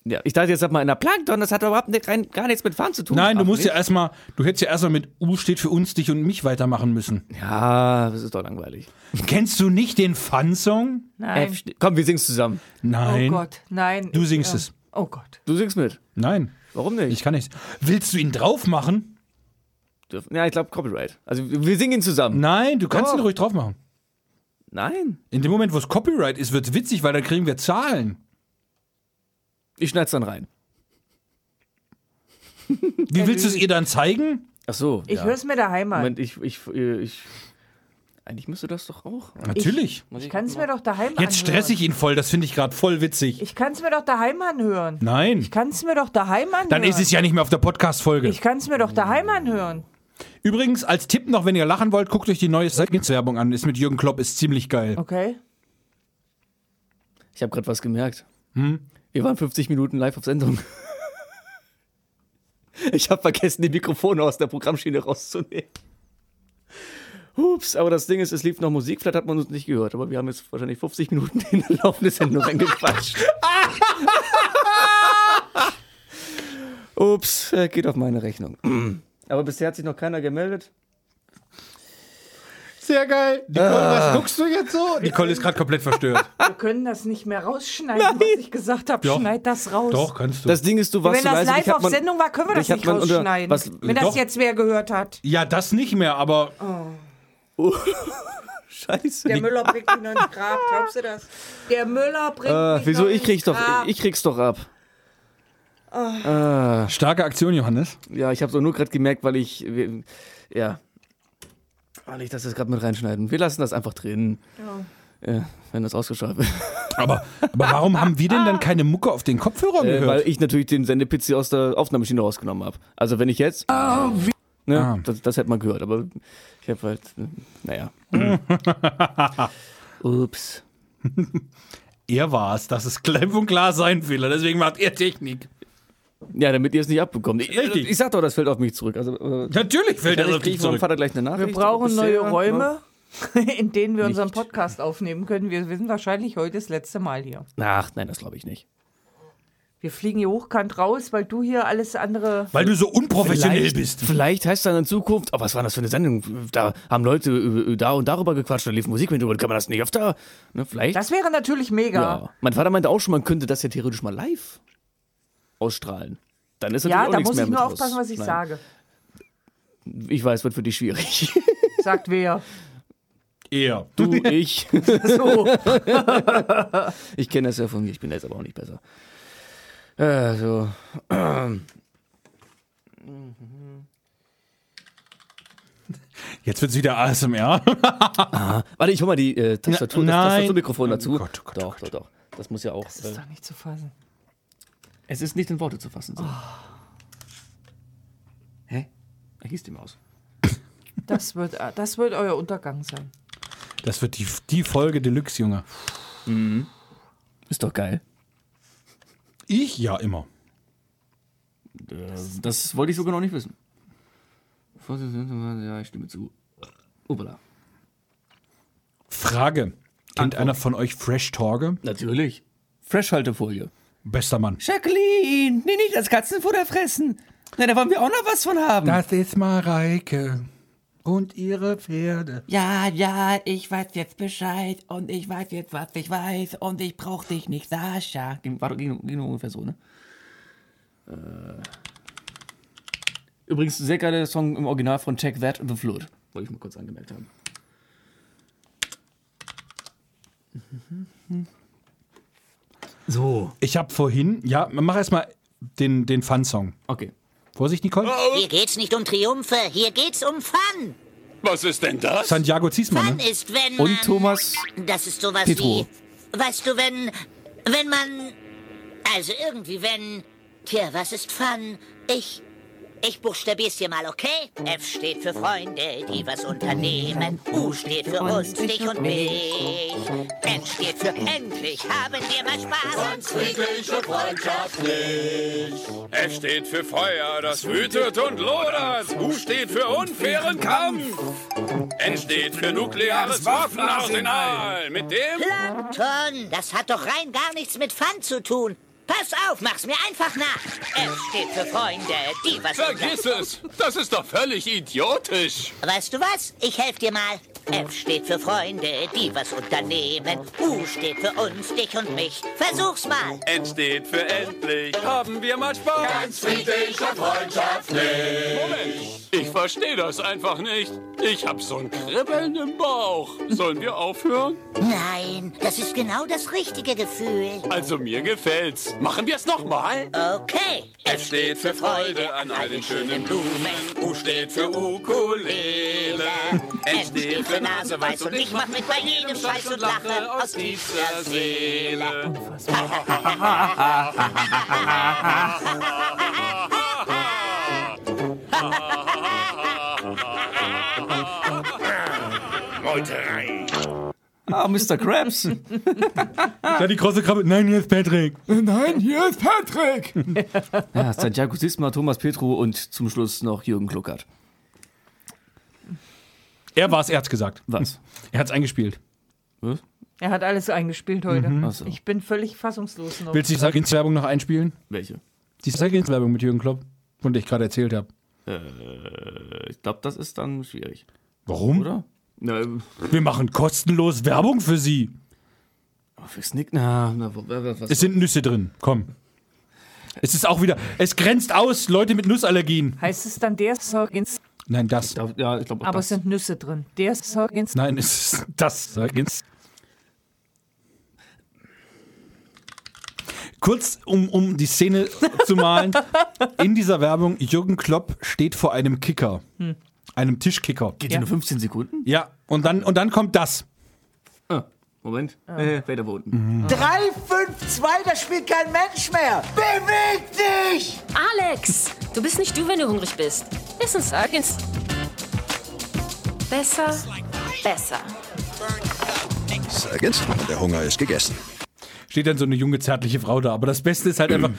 Ja, ich dachte jetzt sag mal in der Plankton, das hat überhaupt nicht, rein, gar nichts mit Fahren zu tun. Nein, du musst nicht? ja erstmal, du hättest ja erstmal mit U steht für uns, dich und mich weitermachen müssen. Ja, das ist doch langweilig. Kennst du nicht den Fun-Song? Nein. F Komm, wir singen zusammen. Nein. Oh Gott, nein. Du Ich, singst ja. es. Oh Gott. Du singst mit. Nein, Warum nicht? ich kann nicht. Willst du ihn drauf machen? Ja, ich glaube Copyright. Also wir singen ihn zusammen. Nein, du kannst Doch. ihn ruhig drauf machen. Nein. In dem Moment, wo es Copyright ist, wird es witzig, weil dann kriegen wir Zahlen. Ich schneid's dann rein. Wie willst du es ihr dann zeigen? Ach so. Ich ja. höre es mir daheim an. Moment, ich, ich, ich. Eigentlich müsste das doch auch. Natürlich. Muss Ich kann es mir doch daheim Jetzt anhören. stress ich ihn voll, das finde ich gerade voll witzig. Ich kann es mir doch daheim anhören. Nein, Ich kann es mir doch daheim anhören. dann ist es ja nicht mehr auf der Podcast-Folge. Ich kann es mir doch daheim anhören. Übrigens, als Tipp noch, wenn ihr lachen wollt, guckt euch die neue Seconds-Werbung an. Ist mit Jürgen Klopp, ist ziemlich geil. Okay? Ich habe gerade was gemerkt. Wir waren 50 Minuten live auf Sendung. Ich habe vergessen, die Mikrofone aus der Programmschiene rauszunehmen. Ups, aber das Ding ist, es lief noch Musik, vielleicht hat man uns nicht gehört, aber wir haben jetzt wahrscheinlich 50 Minuten in eine laufende Sendung reingequatscht. Ups, äh, geht auf meine Rechnung. Aber bisher hat sich noch keiner gemeldet. Sehr geil. Nicole, was guckst du jetzt so? Nicole ist gerade komplett verstört. Wir können das nicht mehr rausschneiden, was ich gesagt habe. Doch. Schneid das raus. Doch, kannst du. Das Ding ist, du warst Wenn so das live auf man- Sendung war, können wir das nicht man unter- rausschneiden. was- wenn das doch. jetzt wer gehört hat. ja, das nicht mehr, aber Scheiße. Der Müller bringt mich noch ins Grab, glaubst du das? Der Müller bringt Äh, mich wieso? noch Ich krieg's ins doch, Grab. ich krieg's doch ab. Ah, starke Aktion, Johannes. ja, ich habe so nur gerade gemerkt, weil ich, ja, weil ich das jetzt gerade mit reinschneiden. Wir lassen das einfach drin, ja, wenn das ausgeschaltet wird. Aber, aber warum haben wir denn dann keine Mucke auf den Kopfhörern Äh, weil gehört? ich natürlich den Sendepizzi aus der Aufnahmemaschine rausgenommen habe. Also wenn ich jetzt, ne, Ah. das, das hätte man gehört, aber ich habe halt, naja. Ups. er war es, dass es klipp und klar sein will. Deswegen macht er Technik. Ja, damit ihr es nicht abbekommt. Ich, Richtig. ich sag doch, das fällt auf mich zurück. Also, äh, Natürlich fällt er ich auf dich zurück. Vater gleich eine Wir Nachricht. brauchen Bisher, neue ne? Räume, in denen wir unseren Nicht. Podcast aufnehmen können. Wir sind wahrscheinlich heute das letzte Mal hier. Ach, nein, das glaube ich nicht. Wir fliegen hier hochkant raus, weil du hier alles andere. Weil du so unprofessionell Vielleicht, bist. vielleicht heißt dann in Zukunft, oh, was war das für eine Sendung? Da haben Leute da und darüber gequatscht, da lief Musik mit drüber, kann man das nicht öfter? Ne, vielleicht? Das wäre natürlich mega. ja. Mein Vater meinte auch schon, man könnte das ja theoretisch mal live ausstrahlen. Dann ist natürlich Ja, da muss mehr ich nur raus. aufpassen, was ich Nein. sage. Ich weiß, wird für dich schwierig. Sagt wer. Er. Du, ich. So. Ich kenne das ja von mir, ich bin jetzt aber auch nicht besser. Äh, so. Jetzt wird's wieder ASMR. Warte, ich hol mal die äh, Tastatur, Na, das. Tastaturmikrofon dazu. Oh Gott, oh Gott, doch, doch, doch. Das muss ja auch. Das ist Äh, doch nicht zu fassen. es ist nicht in Worte zu fassen. Oh. So. Hä? Da hieß die Maus. Das wird, äh, das wird euer Untergang sein. Das wird die, die Folge Deluxe, Junge. Ist doch geil. Ich? Ja, immer. Äh, das wollte ich sogar noch nicht wissen. Ja, ich stimme zu. Upala. Frage. Kennt einer von euch Fresh Torge? Natürlich. Freshhaltefolie. Bester Mann. Jacqueline, nee, nicht das Katzenfutter fressen. Na, da wollen wir auch noch was von haben. Das ist Mareike und ihre Pferde. Ja, ja, ich weiß jetzt Bescheid und ich weiß jetzt, was ich weiß und ich brauch dich nicht, Sascha. Ging, war, doch- ging, ging ungefähr so, ne? Übrigens, sehr geiler Song im Original von Check That The Flood. Wollte ich mal kurz angemerkt haben. So, Ich habe vorhin, ja, mach erstmal den, den Fun-Song. okay. Vorsicht, Nicole. Hier geht's nicht um Triumphe, hier geht's um Fun. Was ist denn das? Santiago Ziesmann, Fun ne? ist, wenn man... Und Thomas Das ist sowas Petro. wie... Weißt du, wenn... Wenn man... Also irgendwie, wenn... Tja, was ist Fun? Ich... Ich buchstabier's dir mal, okay? F steht für Freunde, die was unternehmen. U steht für uns, dich und mich. N steht für endlich haben wir mal Spaß. Friedliche Freundschaft nicht. F steht für Feuer, das wütet und lodert. U steht für unfairen Kampf. N steht für nukleares Waffenarsenal. Mit dem Platon, das hat doch rein gar nichts mit Fun zu tun. Pass auf, mach's mir einfach nach. F steht für Freunde, die was Vergiss es! Das ist doch völlig idiotisch! Weißt du was? Ich helf dir mal. F steht für Freunde, die was unternehmen. U steht für uns, dich und mich. Versuch's mal. N steht für endlich. Haben wir mal Spaß? Ganz friedlicher Freundschaft nicht. Moment, ich verstehe das einfach nicht. Ich hab so ein Kribbeln im Bauch. Sollen wir aufhören? Nein, das ist genau das richtige Gefühl. Also mir gefällt's. Machen wir es nochmal? Okay. F steht für Freude an all den schönen Blumen. U steht für Ukulele. N steht für Nase weiß und ich mach mit bei jedem Scheiß und lache aus tiefster Seele. Meuterei. Ah, Mr. Krabs. Ja, die große Krabbe. Nein, hier ist Patrick. Nein, hier ist Patrick. ja, Santiago Sisma, Thomas Petro und zum Schluss noch Jürgen Kluckert. Er war's, er hat's gesagt. Was? Er hat's eingespielt. Er hat alles eingespielt heute. Ach so. Ich bin völlig fassungslos noch. Willst du die Sagins-Werbung noch einspielen? Welche? Die Sagins-Werbung mit Jürgen Klopp, von der ich gerade erzählt habe. Äh, ich glaube, das ist dann schwierig, Warum? oder? Na, Wir machen kostenlos Werbung für Sie. für Snick, na, na, was? Es sind Nüsse drin. Komm. Es ist auch wieder. Es grenzt aus, Leute mit Nussallergien. Heißt es dann der Sorgens? Nein, das. ja, ich glaube, Aber das. es sind Nüsse drin. Der Sorgens. Nein, es ist das. Sagins. Kurz, um, um die Szene zu malen. In dieser Werbung, Jürgen Klopp steht vor einem Kicker. Einem Tischkicker. Geht ja. nur 15 Sekunden? Ja, und dann, und dann kommt das. Ah, Moment. Äh, weiter wo unten. 3, 5, 2, das spielt kein Mensch mehr. Beweg dich! Alex, du bist nicht du, wenn du hungrig bist. Ein Circus. Besser, besser. Sergens, der Hunger ist gegessen. Steht dann so eine junge, zärtliche Frau da. Aber das Beste ist halt einfach,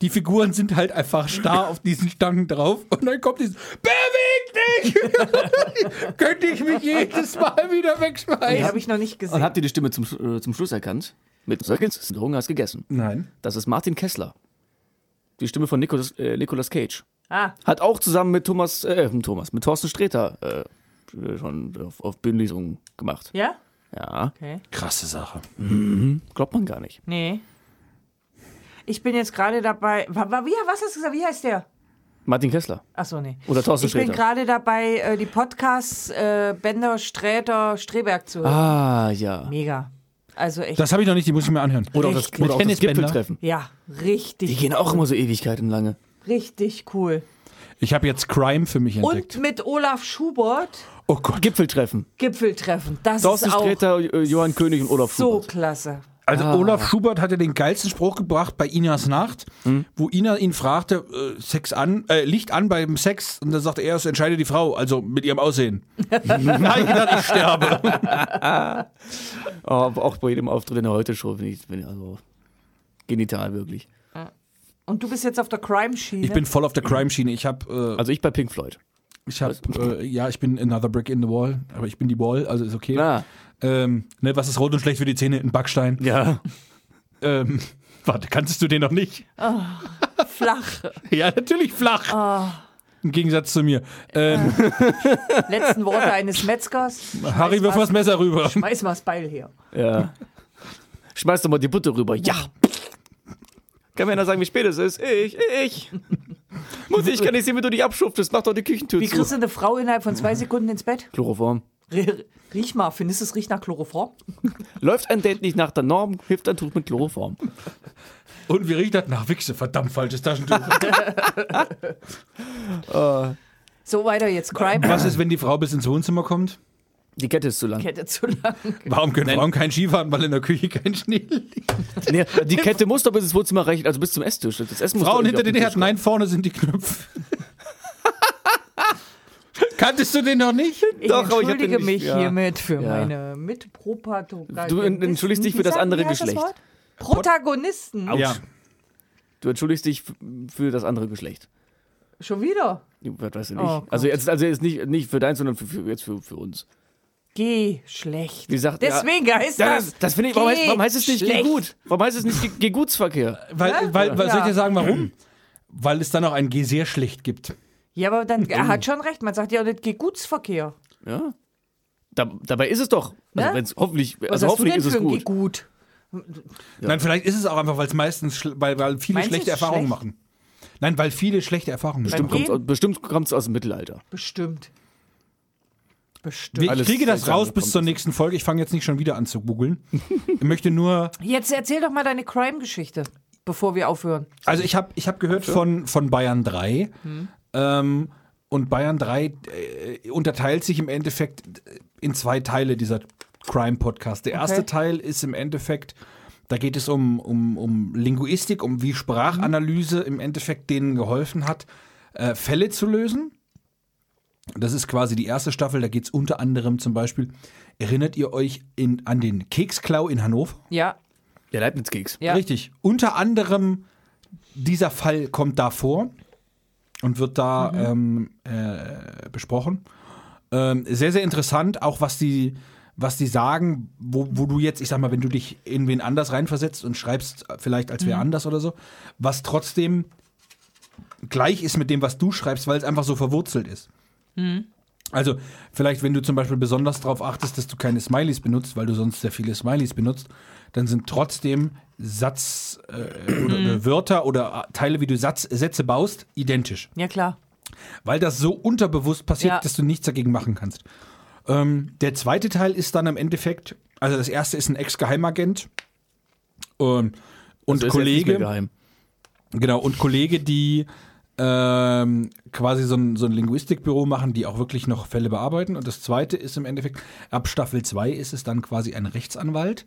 die Figuren sind halt einfach starr auf diesen Stangen drauf. Und dann kommt dieses, beweg dich! Könnte ich mich jedes Mal wieder Die wegschmeißen. habe ich noch nicht Und gesehen. habt ihr die Stimme zum, äh, zum Schluss erkannt? Mit der Hunger ist gegessen. Nein. Das ist Martin Kessler. Die Stimme von Nicolas, äh, Nicolas Cage. Ah, Hat auch zusammen mit Thomas, äh, Thomas, mit Thorsten Sträter äh, schon auf, auf Bühnenlesungen gemacht. ja? Ja, Okay. Krasse Sache. glaubt man gar nicht. Nee. Ich bin jetzt gerade dabei. Wa, wa, wie, was hast du gesagt? Wie heißt der? Martin Kessler. Achso, nee. Oder Thorsten Ich bin Sträter. gerade dabei, äh, die Podcasts äh, Bender, Sträter, Streberg zu hören. Ah, ja. Mega. Also echt. Das habe ich noch nicht, die muss ich mir anhören. Oder auch das, Richtig. oder auch das. Gipfeltreffen. ja, richtig. Die gehen auch immer so Ewigkeiten lange. Richtig cool. Ich habe jetzt Crime für mich entdeckt. Und mit Olaf Schubert oh Gott. Gipfeltreffen. Gipfeltreffen. Das Thorsten ist auch Sträter, äh, Johann König und Olaf so Schubert. klasse. Also Olaf Schubert hatte den geilsten Spruch gebracht bei Inas Nacht, wo Ina ihn fragte, äh, Sex an, äh, Licht an beim Sex und dann sagte er, es entscheidet die Frau, also mit ihrem Aussehen. Nein, ich sterbe. Oh, aber auch bei jedem Auftritt in der Heute-Show bin ich, bin ich also genital wirklich. Und du bist jetzt auf der Crime-Schiene. Ich bin voll auf der Crime-Schiene. Ich habe, äh, Also ich bei Pink Floyd. ich habe, äh, ja, ich bin another brick in the wall, aber ich bin die Wall, also ist okay. Ah, Ähm, ne, was ist rot und schlecht für die Zähne? Ein Backstein. ja. Ähm, warte, kanntest du den noch nicht? flach. Ja, natürlich flach. Im Gegensatz zu mir. Ähm, Letzten Worte eines Metzgers. Harry, wirf mal das Messer rüber. Schmeiß mal das Beil her. ja. Schmeiß doch mal die Butter rüber. Ja. Kann mir einer sagen, wie spät es ist? Ich, ich. Mutti, ich kann nicht sehen, wie du dich abschuftest. Mach doch die Küchentür Wie zu. kriegst du eine Frau innerhalb von zwei Sekunden ins Bett? Chloroform. Riech mal, findest du es riecht nach Chloroform? Läuft ein Date nicht nach der Norm, hilft ein Tuch mit Chloroform. Und wie riecht das? Nach Wichse, verdammt falsches Taschentuch. So weiter jetzt. Crime. Was ist, wenn die Frau bis ins Wohnzimmer kommt? Die Kette ist zu lang. Kette zu lang. Warum können Frauen kein Skifahren, weil in der Küche kein Schnee liegt? Nee, die Kette muss doch bis ins Wohnzimmer reichen, also bis zum Esstisch. Das Essen Frauen hinter den Herden, nein, vorne sind die Knöpfe. Kanntest du den noch nicht? Ich Doch, aber ich hab entschuldige den nicht- mich ja. hiertisch für Ja. meine Mitprotagonisten. Du en- entschuldigst dich für das andere Geschlecht. Protagonisten. Autsch. Ja. Du entschuldigst dich für das andere Geschlecht. Schon wieder. Was weißt du Oh nicht. Gott. also jetzt, also jetzt nicht, nicht für deins, sondern für, für, jetzt für, für uns. Geh schlecht. Wie gesagt, ja- Deswegen heißt Ja, das. das, das finde ich, warum heißt, warum heißt es nicht geh gut? Warum heißt es nicht geh, geh gutsverkehr? Weil, weil, weil soll ich Ja. dir sagen, warum? Weil es dann auch ein G sehr schlecht gibt. Ja, aber dann, er hat schon recht. Man sagt ja auch nicht Gegutsverkehr. Ja. Da, dabei ist es doch. Also Ne? wenn's hoffentlich, Was also hast du hoffentlich denn ist es für ein gut. Gegut? Nein, vielleicht ist es auch einfach, weil es meistens, weil, weil viele Meinst du, schlechte Erfahrungen schlecht? machen. Nein, weil viele schlechte Erfahrungen Bestimmt machen. kommt's, aus- bestimmt kommt es aus dem Mittelalter. Bestimmt. Bestimmt. Wir- Ich Alles kriege das raus bis zur das. nächsten Folge. Ich fange jetzt nicht schon wieder an zu googeln. Ich möchte nur, Jetzt erzähl doch mal deine Crime-Geschichte, bevor wir aufhören. also ich habe ich hab gehört von, von Bayern 3. Ähm, und Bayern 3 äh, unterteilt sich im Endeffekt in zwei Teile dieser Crime-Podcast. Der erste Okay. Teil ist im Endeffekt, da geht es um, um, um Linguistik, um wie Sprachanalyse im Endeffekt denen geholfen hat, äh, Fälle zu lösen. Das ist quasi die erste Staffel, da geht es unter anderem zum Beispiel, erinnert ihr euch in, an den Keksklau in Hannover? Ja. Der Leibniz-Keks. Ja. Richtig. Unter anderem dieser Fall kommt da vor und wird da ähm, äh, besprochen. Ähm, sehr, sehr interessant, auch was die, was die sagen, wo, wo du jetzt, ich sag mal, wenn du dich in wen anders reinversetzt und schreibst, äh, vielleicht als wer anders oder so, was trotzdem gleich ist mit dem, was du schreibst, weil es einfach so verwurzelt ist. Also, vielleicht, wenn du zum Beispiel besonders darauf achtest, dass du keine Smileys benutzt, weil du sonst sehr viele Smileys benutzt, dann sind trotzdem Satz äh, oder, oder Wörter oder Teile, wie du Satz, Sätze baust, identisch. Ja, klar. Weil das so unterbewusst passiert, Ja. dass du nichts dagegen machen kannst. Ähm, der zweite Teil ist dann im Endeffekt, also das erste ist ein Ex-Geheimagent ähm, und Das ist jetzt nicht mehr Kollege. geheim. Genau, und Kollege, die ähm, quasi so ein, so ein Linguistikbüro machen, die auch wirklich noch Fälle bearbeiten. Und das zweite ist im Endeffekt, ab Staffel 2 ist es dann quasi ein Rechtsanwalt,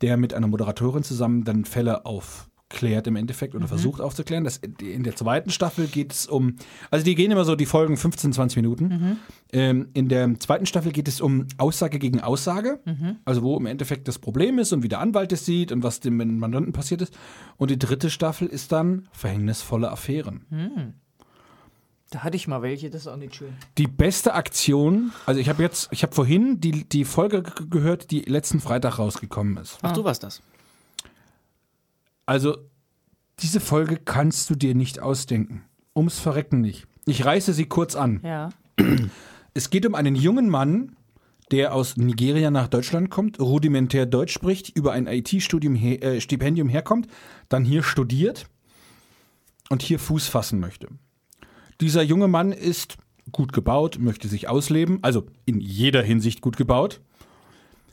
der mit einer Moderatorin zusammen dann Fälle aufklärt im Endeffekt oder versucht aufzuklären. Das, in der zweiten Staffel geht es um, also die gehen immer so die Folgen 15, 20 Minuten. Ähm, in der zweiten Staffel geht es um Aussage gegen Aussage, also wo im Endeffekt das Problem ist und wie der Anwalt es sieht und was dem Mandanten passiert ist. Und die dritte Staffel ist dann verhängnisvolle Affären. Da hatte ich mal welche, das ist auch nicht schön. Die beste Aktion, also ich habe jetzt, ich habe vorhin die, die Folge gehört, die letzten Freitag rausgekommen ist. Ach, du warst das. Also diese Folge kannst du dir nicht ausdenken. Ums Verrecken nicht. Ich reiße sie kurz an. Ja. Es geht um einen jungen Mann, der aus Nigeria nach Deutschland kommt, rudimentär Deutsch spricht, über ein IT-Studium her, äh, Stipendium herkommt, dann hier studiert und hier Fuß fassen möchte. Dieser junge Mann ist gut gebaut, möchte sich ausleben, also in jeder Hinsicht gut gebaut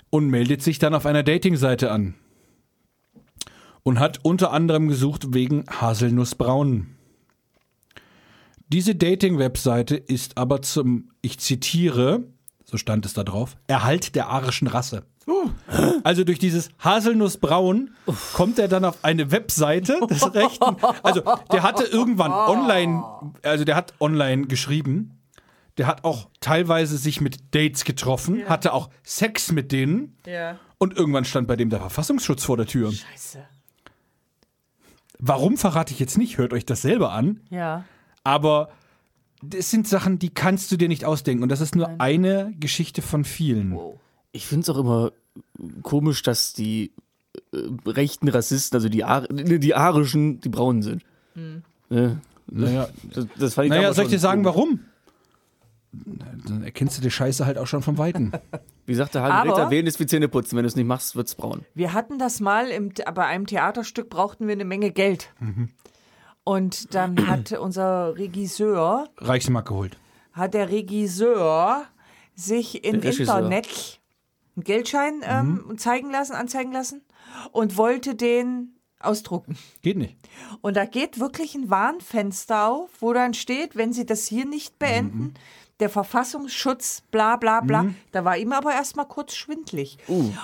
und meldet sich dann auf einer Datingseite an und hat unter anderem gesucht wegen Haselnussbraun. Diese Dating-Webseite ist aber zum, ich zitiere, so stand es da drauf, Erhalt der arischen Rasse. Also durch dieses Haselnussbraun kommt er dann auf eine Webseite des Rechten. Also der hatte irgendwann online, also der hat online geschrieben. Der hat auch teilweise sich mit Dates getroffen, hatte auch Sex mit denen. Ja. Und irgendwann stand bei dem der Verfassungsschutz vor der Tür. Scheiße. Warum verrate ich jetzt nicht? Hört euch das selber an. Ja. Aber das sind Sachen, die kannst du dir nicht ausdenken. Und das ist nur eine Geschichte von vielen. Ich finde es auch immer komisch, dass die äh, rechten Rassisten, also die, Ar die Arischen, die Braunen sind. Ja, Naja, das, das fand ich naja soll ich dir sagen, warum? Dann erkennst du die Scheiße halt auch schon vom Weiten. Wie sagt der Aber- Halbrechter, wählen ist wie Zähne putzen. Wenn du es nicht machst, wird's braun. Wir hatten das mal, im, bei einem Theaterstück brauchten wir eine Menge Geld. Und dann hat unser Regisseur, Reichsmark geholt. hat der Regisseur sich im. Internet einen Geldschein ähm, zeigen lassen, anzeigen lassen und wollte den ausdrucken. Geht nicht. Und da geht wirklich ein Warnfenster auf, wo dann steht, wenn Sie das hier nicht beenden, der Verfassungsschutz, bla bla bla. Da war ihm aber erstmal kurz schwindlig.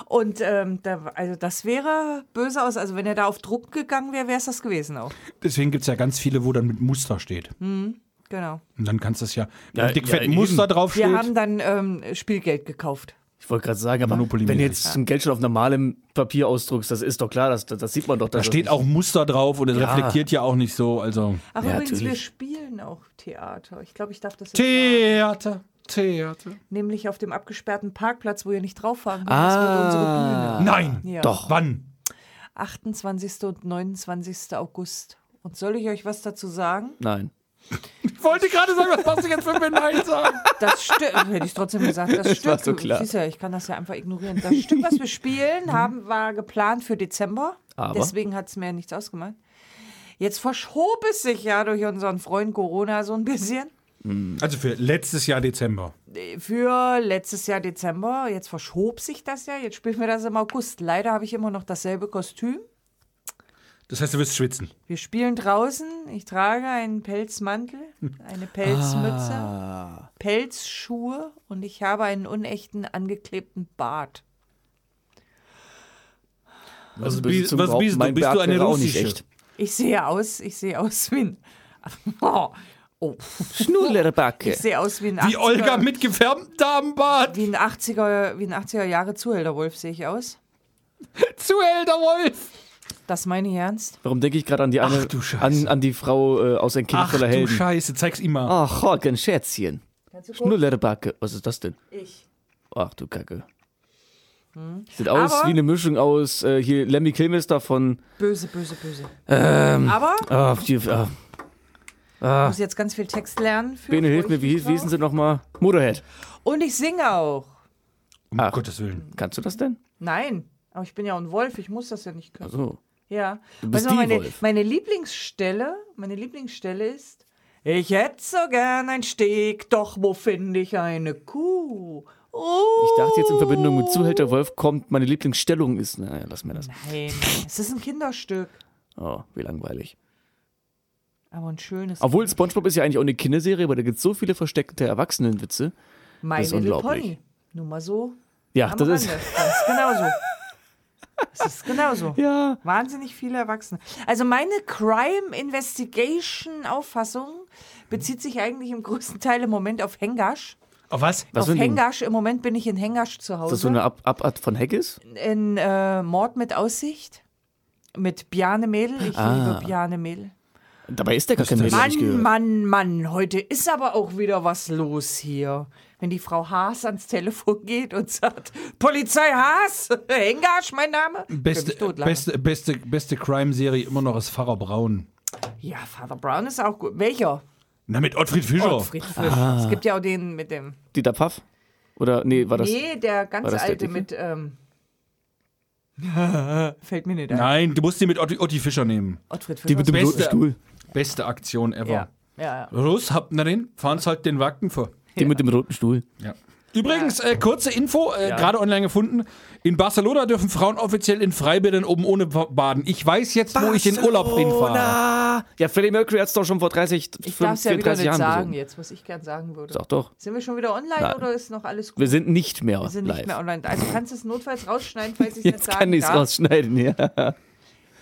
Und ähm, da, also das wäre böse aus. Also wenn er da auf Druck gegangen wäre, wäre es das gewesen auch. Deswegen gibt es ja ganz viele, wo dann mit Muster steht. Genau. Und dann kannst du das ja, wenn Ja, dickfetten ja, Muster draufsteht. Wir haben dann ähm, Spielgeld gekauft. Ich wollte gerade sagen, aber Monopoly wenn du jetzt ein Geld schon auf normalem Papier ausdruckst, das ist doch klar, das, das sieht man doch. da steht auch Muster drauf und es Ja. reflektiert ja auch nicht so. Also Ach Ja, übrigens, wir natürlich. spielen auch Theater. Ich glaube, ich darf das jetzt sagen. Theater, Theater. Nämlich auf dem abgesperrten Parkplatz, wo ihr nicht drauf fahren könnt. Ah. unsere Bühne. Nein, Ja. Doch. wann? 28. und 29. August. Und soll ich euch was dazu sagen? Nein. Ich wollte gerade sagen, was machst du jetzt, wenn wir Nein sagen? Das stimmt, hätte ich trotzdem gesagt. Das, Das Stück, war so klar. Siehst ich kann das ja einfach ignorieren. Das Stück, was wir spielen, haben, war geplant für Dezember. Aber? Deswegen hat es mir nichts ausgemacht. Jetzt verschob es sich ja durch unseren Freund Corona so ein bisschen. Also für letztes Jahr Dezember. Für letztes Jahr Dezember. Jetzt verschob sich das ja. Jetzt spielen wir das im August. Leider habe ich immer noch dasselbe Kostüm. Das heißt, du wirst schwitzen. Wir spielen draußen. Ich trage einen Pelzmantel, eine Pelzmütze, Ah. Pelzschuhe und ich habe einen unechten angeklebten Bart. Was, bist bist, was Behaupten, bist du? mein Bist du Bart eine auch nicht russische? echt. Ich sehe aus, ich sehe aus wie ein. Oh, oh. Schnullerbacke. Ich sehe aus wie ein 80er, Wie Olga mit gefärbtem Damenbart. wie ein 80er, wie ein 80er Jahre Zuhälterwolf sehe ich aus. Zuhälter Wolf. Das meine ich ernst. Warum denke ich gerade an die eine, Ach du Scheiße. an, an die Frau äh, aus ein Kind Ach voller du Helden? Scheiße, zeig's ihm mal. Ach, Horgen, Schätzchen. Schnullerbacke. Was ist das denn? Ich. Ach du Kacke. Sieht aus Aber- wie eine Mischung aus äh, hier Lemmy Kilmister von. Böse, böse, böse. Ähm, Aber ah, die, ah, ich muss jetzt ganz viel Text lernen. Für Bene, hilf mir, wie, wie hießen sie nochmal? Motorhead. Und ich singe auch. Um Ach. Gottes Willen. Kannst du das denn? Nein, aber ich bin ja ein Wolf, ich muss das ja nicht können. Also, Ja. Du bist Weißt du, meine, meine Lieblingsstelle, meine Lieblingsstelle ist, ich hätte so gern ein Steg, doch wo finde ich eine Kuh? Oh. ich dachte jetzt in Verbindung mit Zuhälter Wolf kommt, meine Lieblingsstellung ist. Naja, lass mir das. Nein, es ist ein Kinderstück, Oh, wie langweilig. aber ein schönes. Obwohl Spongebob ist ja eigentlich auch eine Kinderserie, aber da gibt es so viele versteckte Erwachsenenwitze. My das ist Little unglaublich. Pony. Nur mal so. Ja, das ist. Rande. Ganz genauso. Es ist genauso. Ja. Wahnsinnig viele Erwachsene. Also meine Crime Investigation Auffassung bezieht sich eigentlich im größten Teil im Moment auf Hengasch. Auf was? Was auf? Hengasch, im Moment bin ich in Hengasch zu Ist Hause. das so eine Ab Abart von Haggis? in äh, Mord mit Aussicht. Mit Bjarne Mädel. Ich Ah. liebe Bjarne Mädel. Dabei ist der gar kein? Mädel, Mann. Mann, Mann, heute ist aber auch wieder was los hier. Wenn die Frau Haas ans Telefon geht und sagt, Polizei Haas, Hengasch, mein Name. Beste, beste, beste, beste Crime-Serie immer noch ist Pfarrer Braun. Ja, Father Brown ist auch gut. Welcher? Na, mit Ottfried Fischer. Ottfried Fisch. Ah. Es gibt ja auch den mit dem. Dieter Pfaff? Oder, nee, war das. nee, der ganz der alte Dicke? mit. Ähm, fällt mir nicht ein. Nein, du musst die mit Otti, Otti Fischer nehmen. Ottfried Fisch. Die mit dem Beste- Stuhl. Beste Aktion ever. ja. Ja, ja. Los, habt ihr den? Fahren's halt den Wacken vor. Die mit dem roten Stuhl. Ja. Übrigens, äh, kurze Info, äh, Ja. gerade online gefunden. In Barcelona dürfen Frauen offiziell in Freibädern oben ohne ba- baden. Ich weiß jetzt, wo ich in Urlaub hinfahre. Barcelona! Ja, Freddie Mercury hat es doch schon vor 30, Ich darf es ja wieder 34 nicht Jahren sagen gesungen. jetzt, was ich gern sagen würde. Sag doch. Sind wir schon wieder online Nein. oder ist noch alles gut? Wir sind nicht mehr Wir sind live. nicht mehr online. Also kannst du es notfalls rausschneiden, falls ich es nicht Jetzt sagen kann ich es darf. rausschneiden, ja.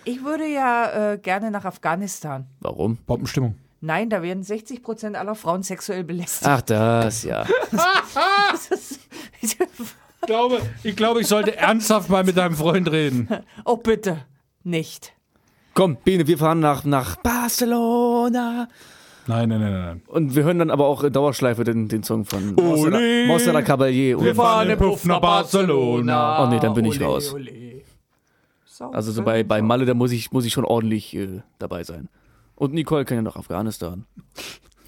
Ich würde ja äh, gerne nach Afghanistan. Warum? Bombenstimmung. Nein, da werden 60 Prozent aller Frauen sexuell belästigt. Ach, das, ja. Das ist- Ich glaube, ich, glaube, ich sollte ernsthaft mal mit deinem Freund reden. oh, bitte. Nicht. Komm, Bene, wir fahren nach, nach Barcelona. Nein, nein, nein, nein. Und wir hören dann aber auch in Dauerschleife den, den Song von Ole. Mossera Caballé. Wir fahren im Puff nach Barcelona. oh nee, dann bin ich Ole, raus. ole. So, Also so bei, bei Malle, da muss ich, muss ich schon ordentlich äh, dabei sein. Und Nicole kann ja nach Afghanistan.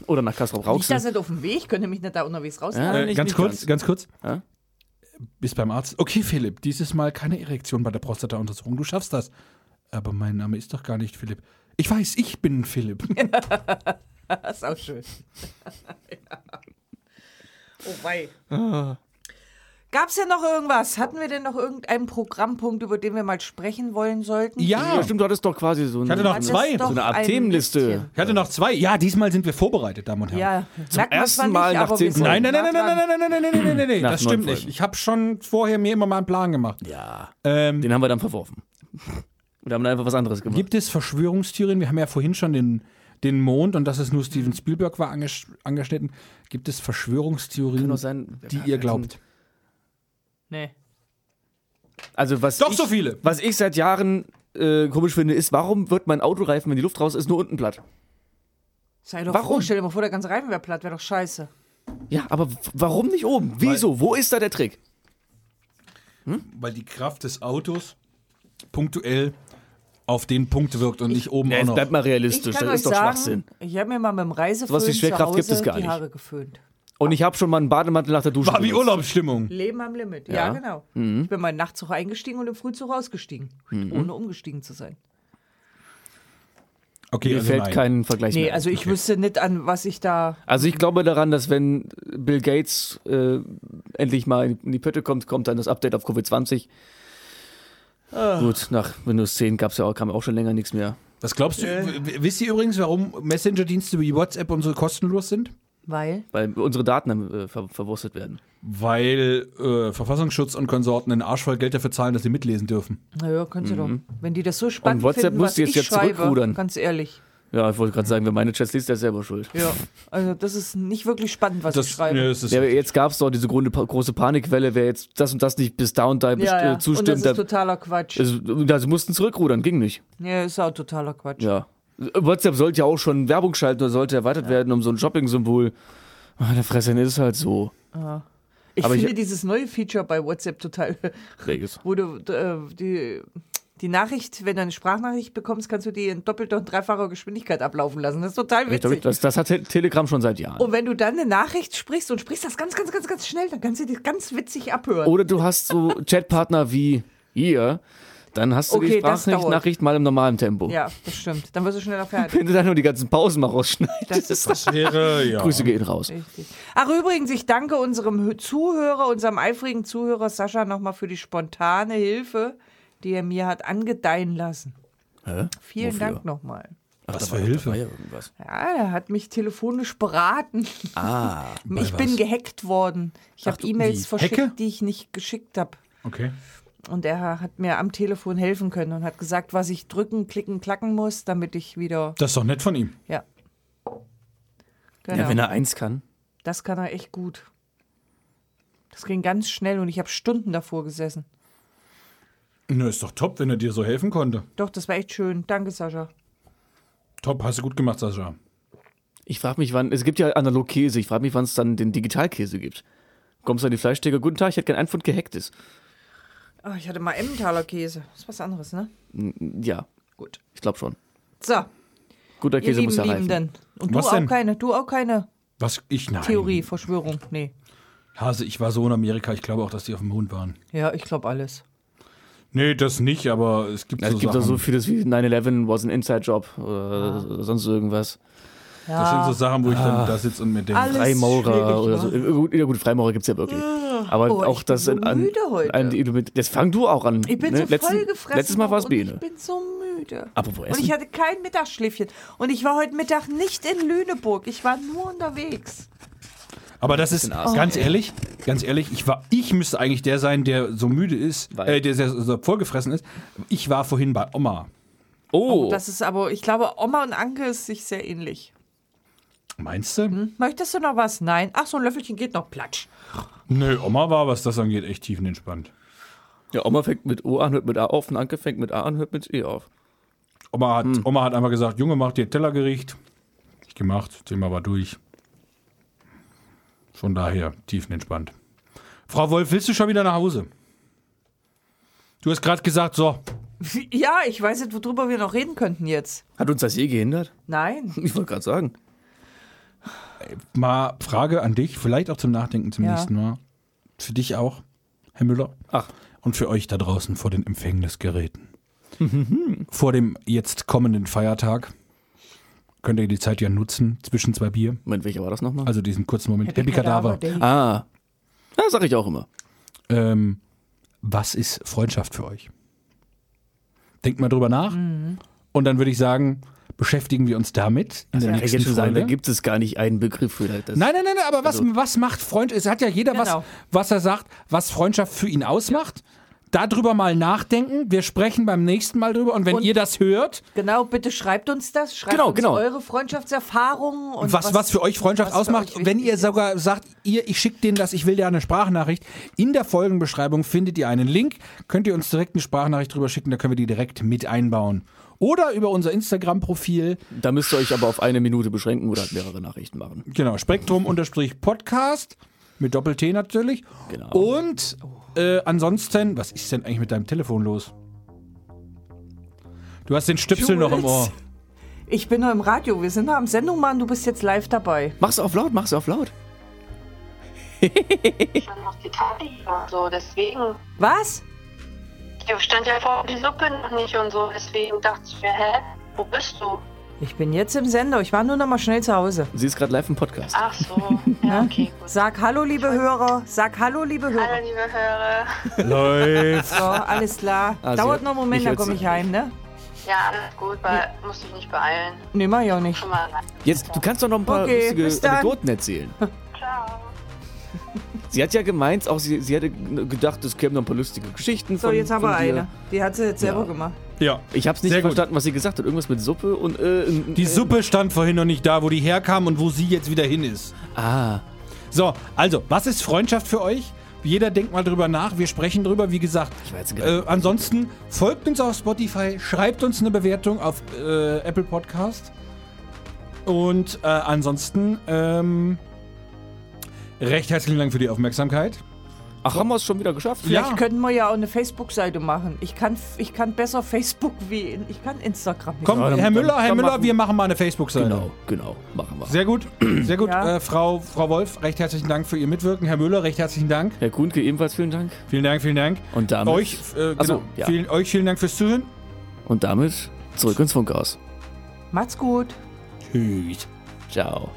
Oder nach Kastrop Rauxel. das nicht auf dem Weg, könnte mich nicht da unterwegs rausnehmen. Ja. Äh, nicht- ganz nicht kurz, ganz. ganz kurz. Ja? Bis beim Arzt. Okay, Philipp, dieses Mal keine Erektion bei der Prostata-Untersuchung. Du schaffst das. Aber mein Name ist doch gar nicht Philipp. Ich weiß, ich bin Philipp. Das ist auch schön. ja. Oh wei. Gab es denn noch irgendwas? Hatten wir denn noch irgendeinen Programmpunkt, über den wir mal sprechen wollen sollten? Ja, stimmt, du hattest doch quasi so Ich hatte eine, noch zwei. so eine Art ein Themenliste. bisschen. Ich hatte noch zwei. Ja, diesmal sind wir vorbereitet, Damen und Herren. Ja, merkt man ersten Mal nicht, nach zehn Nein, nein, nein, nein, nein, nein, nein, nein, nein, nein, nein, nein, Das stimmt nicht. Ich habe schon vorher mir immer mal einen Plan gemacht. Ja, Ähm, den haben wir dann verworfen. Und haben dann einfach was anderes gemacht. gibt es Verschwörungstheorien? Wir haben ja vorhin schon den, den Mond und dass es nur Steven Spielberg war anges angeschnitten. Gibt es Verschwörungstheorien, sein, die ihr glaubt? Nee. Also was Doch ich, so viele. Was ich seit Jahren äh, komisch finde, ist, warum wird mein Autoreifen, wenn die Luft raus ist, nur unten platt? Sei doch Warum? froh, stell dir mal vor, der ganze Reifen wäre platt, wäre doch scheiße. Ja, aber warum nicht oben? Wieso? Wo ist da der Trick? Weil die Kraft des Autos punktuell auf den Punkt wirkt und nicht oben Ja, auch noch. bleibt mal Ich realistisch, das ist doch sagen, Schwachsinn. ich habe mir mal mit dem Reiseföhn Sowas wie Schwerkraft zu gibt es Hause gar die nicht. Haare geföhnt. Und ich habe schon mal einen Bademantel nach der Dusche War wie benutzt. Urlaubsstimmung. Leben am Limit. Ja, Ja. genau. Mhm. Ich bin mal im Nachtzug eingestiegen und im Frühzug ausgestiegen, ohne umgestiegen zu sein. Okay, Mir also fällt nein. kein Vergleich Nee, mehr. also ich wüsste nicht, an was ich da. Also ich glaube daran, dass wenn Bill Gates äh, endlich mal in die Pötte kommt, kommt dann das Update auf Covid-20. Ah. Gut, nach Windows 10 gab's ja auch, kam auch schon länger nichts mehr. Was glaubst du? w- Wisst ihr übrigens, warum Messenger-Dienste wie WhatsApp und so kostenlos sind? Weil? Weil unsere Daten äh, ver verwurstet werden. Weil äh, Verfassungsschutz und Konsorten einen Arsch voll Geld dafür zahlen, dass sie mitlesen dürfen. Naja, können sie doch. Wenn die das so spannend Mhm. Und WhatsApp finden, muss was jetzt ich jetzt schreibe, zurückrudern. ganz ehrlich. Ja, ich wollte gerade sagen, wer meine Chats liest, der ist selber schuld. Ja, also das ist nicht wirklich spannend, was ich schreibe. nee, das ist Ja, aber jetzt gab es doch diese grunde, große Panikwelle, wer jetzt das und das nicht bis da und da ja, ja. äh, Und das zustimmt. ist Da, totaler Quatsch. also, sie mussten zurückrudern, ging nicht. Ja, ist auch totaler Quatsch. Ja. WhatsApp sollte ja auch schon Werbung schalten oder sollte erweitert werden um so ein Shopping-Symbol. Ah, der Fressen ist halt so. Ich Aber ich- finde dieses neue Feature bei WhatsApp total, Reges. wo du äh, die, die Nachricht, wenn du eine Sprachnachricht bekommst, kannst du die in doppelter und dreifacher Geschwindigkeit ablaufen lassen. Das ist total Ich witzig. Das, das hat Te- Telegram schon seit Jahren. Und wenn du dann eine Nachricht sprichst und sprichst das ganz, ganz, ganz, ganz schnell, dann kannst du die ganz witzig abhören. Oder du hast so Chatpartner wie ihr, dann hast du Okay, die. Sprachnachricht mal im normalen Tempo. Ja, das stimmt. Dann wirst du schneller fertig. Wenn du dann nur die ganzen Pausen mal rausschneidest. Das ist Das wäre, ja. Grüße gehen raus. Richtig. Ach, übrigens, ich danke unserem Hö- Zuhörer, unserem eifrigen Zuhörer Sascha nochmal für die spontane Hilfe, die er mir hat angedeihen lassen. Hä? Vielen Wofür? Dank nochmal. Was Da für war- Hilfe. ja er hat mich telefonisch beraten. Ah. ich bin gehackt worden. Ich habe E-Mails verschickt, Hacke? die ich nicht geschickt habe. Okay. Und er hat mir am Telefon helfen können und hat gesagt, was ich drücken, klicken, klacken muss, damit ich wieder. Das ist doch nett von ihm. Ja. Genau. Ja, wenn er eins kann. das kann er echt gut. Das ging ganz schnell und ich habe Stunden davor gesessen. Na, ist doch top, wenn er dir so helfen konnte. Doch, das war echt schön. Danke, Sascha. Top, hast du gut gemacht, Sascha. Ich frage mich, wann. Es gibt ja Analogkäse. Ich frage mich, wann es dann den Digitalkäse gibt. Kommst du an die Fleischtheke? Guten Tag, ich hätte gern ein Pfund gehacktes. Oh, ich hatte mal Emmentaler Käse. Das ist was anderes, ne? Ja, Gut. ich glaube schon. So, Guter ihr Käse lieben muss ja reifen. Liebenden. Und Was du auch denn? keine, du auch keine Was? Ich? Nein. Theorie, Verschwörung. Nee. Hase, ich war so in Amerika, ich glaube auch, dass die auf dem Mond waren. Ja, ich glaube alles. Nee, das nicht, aber es gibt Ja, so es gibt da Sachen. so vieles wie 9-11 was ein Inside-Job oder sonst irgendwas. Das sind so Sachen, wo ich dann da sitze und mir denke, Alles Freimaurer oder so. Äh, Gut, ja, gut Freimaurer gibt es ja wirklich. Aber Oh, auch ich bin das so an, müde heute. an Jetzt fang du auch an. Ich bin ne? so Letzten- vollgefressen. Letztes Mal war es und Ich bin so müde. Apropos Und Essen. ich hatte kein Mittagsschläfchen. Und ich war heute Mittag nicht in Lüneburg. Ich war nur unterwegs. aber das ist ganz ehrlich, ganz ehrlich, ich war, ich müsste eigentlich der sein, der so müde ist, äh, der sehr, so vollgefressen ist. Ich war vorhin bei Oma. Oh, Das ist aber, ich glaube, Oma und Anke ist sich sehr ähnlich. Meinst du? Hm? Möchtest du noch was? Nein. Ach, so ein Löffelchen geht noch. Platsch. Nö, Oma war, was das angeht, echt tiefenentspannt. ja, Oma fängt mit O an, hört mit A auf und Anke fängt mit A an, hört mit E auf. Oma hat, Oma hat einfach gesagt, Junge, mach dir Tellergericht. Ich gemacht, Thema war durch. Von daher tiefenentspannt. Frau Wolf, willst du schon wieder nach Hause? Du hast gerade gesagt, so, Ja, ich weiß nicht, worüber wir noch reden könnten jetzt. Hat uns das je gehindert? Nein. Ich wollte gerade sagen. Mal Frage an dich, vielleicht auch zum Nachdenken zum Ja. nächsten Mal. Für dich auch, Herr Müller. Ach. Und für euch da draußen vor den Empfängnisgeräten. vor dem jetzt kommenden Feiertag könnt ihr die Zeit ja nutzen zwischen zwei Bier. Moment, welcher war das nochmal? Also diesen kurzen Moment. Happy, Kadaver. Day. ah. Ja, sag ich auch immer. Ähm, was ist Freundschaft für euch? Denkt mal drüber nach. Und dann würde ich sagen, beschäftigen wir uns damit in der Ich kann nächsten schon sagen, da Folge. gibt es gar nicht einen Begriff für das. Nein, nein, nein, nein, aber was, Also- was macht Freund? Es hat ja jeder Genau. was, was er sagt, was Freundschaft für ihn ausmacht. Darüber mal nachdenken. Wir sprechen beim nächsten Mal drüber. Und wenn Und- ihr das hört, Genau, bitte schreibt uns das. Schreibt Genau, uns genau. eure Freundschaftserfahrungen. Und was, was für euch Freundschaft was für ausmacht, euch wenn ihr ist. sogar sagt, ihr, ich schicke denen das, ich will dir eine Sprachnachricht. In der Folgenbeschreibung findet ihr einen Link. Könnt ihr uns direkt eine Sprachnachricht drüber schicken, da können wir die direkt mit einbauen. Oder über unser Instagram-Profil, Da müsst ihr euch aber auf eine Minute beschränken oder halt mehrere Nachrichten machen. genau, Spektrum-Podcast, mit Doppel-T natürlich. Genau. Und äh, ansonsten, was ist denn eigentlich mit deinem Telefon los? Du hast den Stöpsel noch im Ohr. Ich bin nur im Radio. Wir sind noch am Sendung machen. Du bist jetzt live dabei. Mach's auf laut, mach's auf laut. Ich noch die Tati so, deswegen. Was? Ich stand ja vor die Suppe noch nicht und so, deswegen dachte ich mir, hä, wo bist du? Ich bin jetzt im Sender. Ich war nur noch mal schnell zu Hause. Sie ist gerade live im Podcast. Ach so, ja, okay, gut. Sag Hallo, liebe Hörer. Sag Hallo, liebe Hörer. Hallo, liebe Hörer. Läuft. So, alles klar. Ah, Dauert noch einen Moment, dann komme ich heim, ne? Ja, alles gut, weil muss dich nicht beeilen. Nee, mach ich auch nicht. Jetzt, du kannst doch noch ein paar Okay, lustige. Anekdoten erzählen. Sie hat ja gemeint, auch sie, sie hätte gedacht, es kämen noch ein paar lustige Geschichten So, von, jetzt haben wir dir. eine. Die hat sie jetzt selber Ja. gemacht. Ja. Ich hab's nicht Sehr gut. verstanden, was sie gesagt hat. Irgendwas mit Suppe und äh, Die äh, Suppe stand vorhin noch nicht da, wo die herkam und wo sie jetzt wieder hin ist. Ah, So, also, was ist Freundschaft für euch? Jeder denkt mal drüber nach. Wir sprechen drüber, wie gesagt. ich war jetzt Äh, ansonsten folgt uns auf Spotify, schreibt uns eine Bewertung auf äh, Apple Podcast. Und äh, ansonsten ähm, recht herzlichen Dank für die Aufmerksamkeit. Ach, haben wir es schon wieder geschafft? Vielleicht Ja. könnten wir ja auch eine Facebook-Seite machen. Ich kann, ich kann besser Facebook wie ich kann Instagram. nicht. Komm, Ja, dann- Herr Müller, dann- Herr dann Müller, machen- wir machen mal eine Facebook-Seite. Genau, genau, machen wir. Sehr gut, sehr gut. Ja. Äh, Frau, Frau Wolf, recht herzlichen Dank für Ihr Mitwirken. Herr Müller, recht herzlichen Dank. Herr Kuhnke, ebenfalls vielen Dank. Vielen Dank, vielen Dank. Und damit, Euch, äh, Ach so, genau, ja. vielen, euch vielen Dank fürs Zuhören. und damit zurück ins Funkhaus. Macht's gut. Tschüss. Ciao.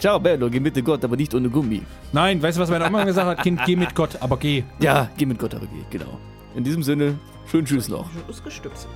Ciao, Bello, geh mit Gott, aber nicht ohne Gummi. Nein, weißt du, was meine Oma gesagt hat? Kind, geh mit Gott, aber geh. Ja, geh mit Gott, aber geh, genau. In diesem Sinne, schönen Tschüss noch. Schon ausgestüpselt.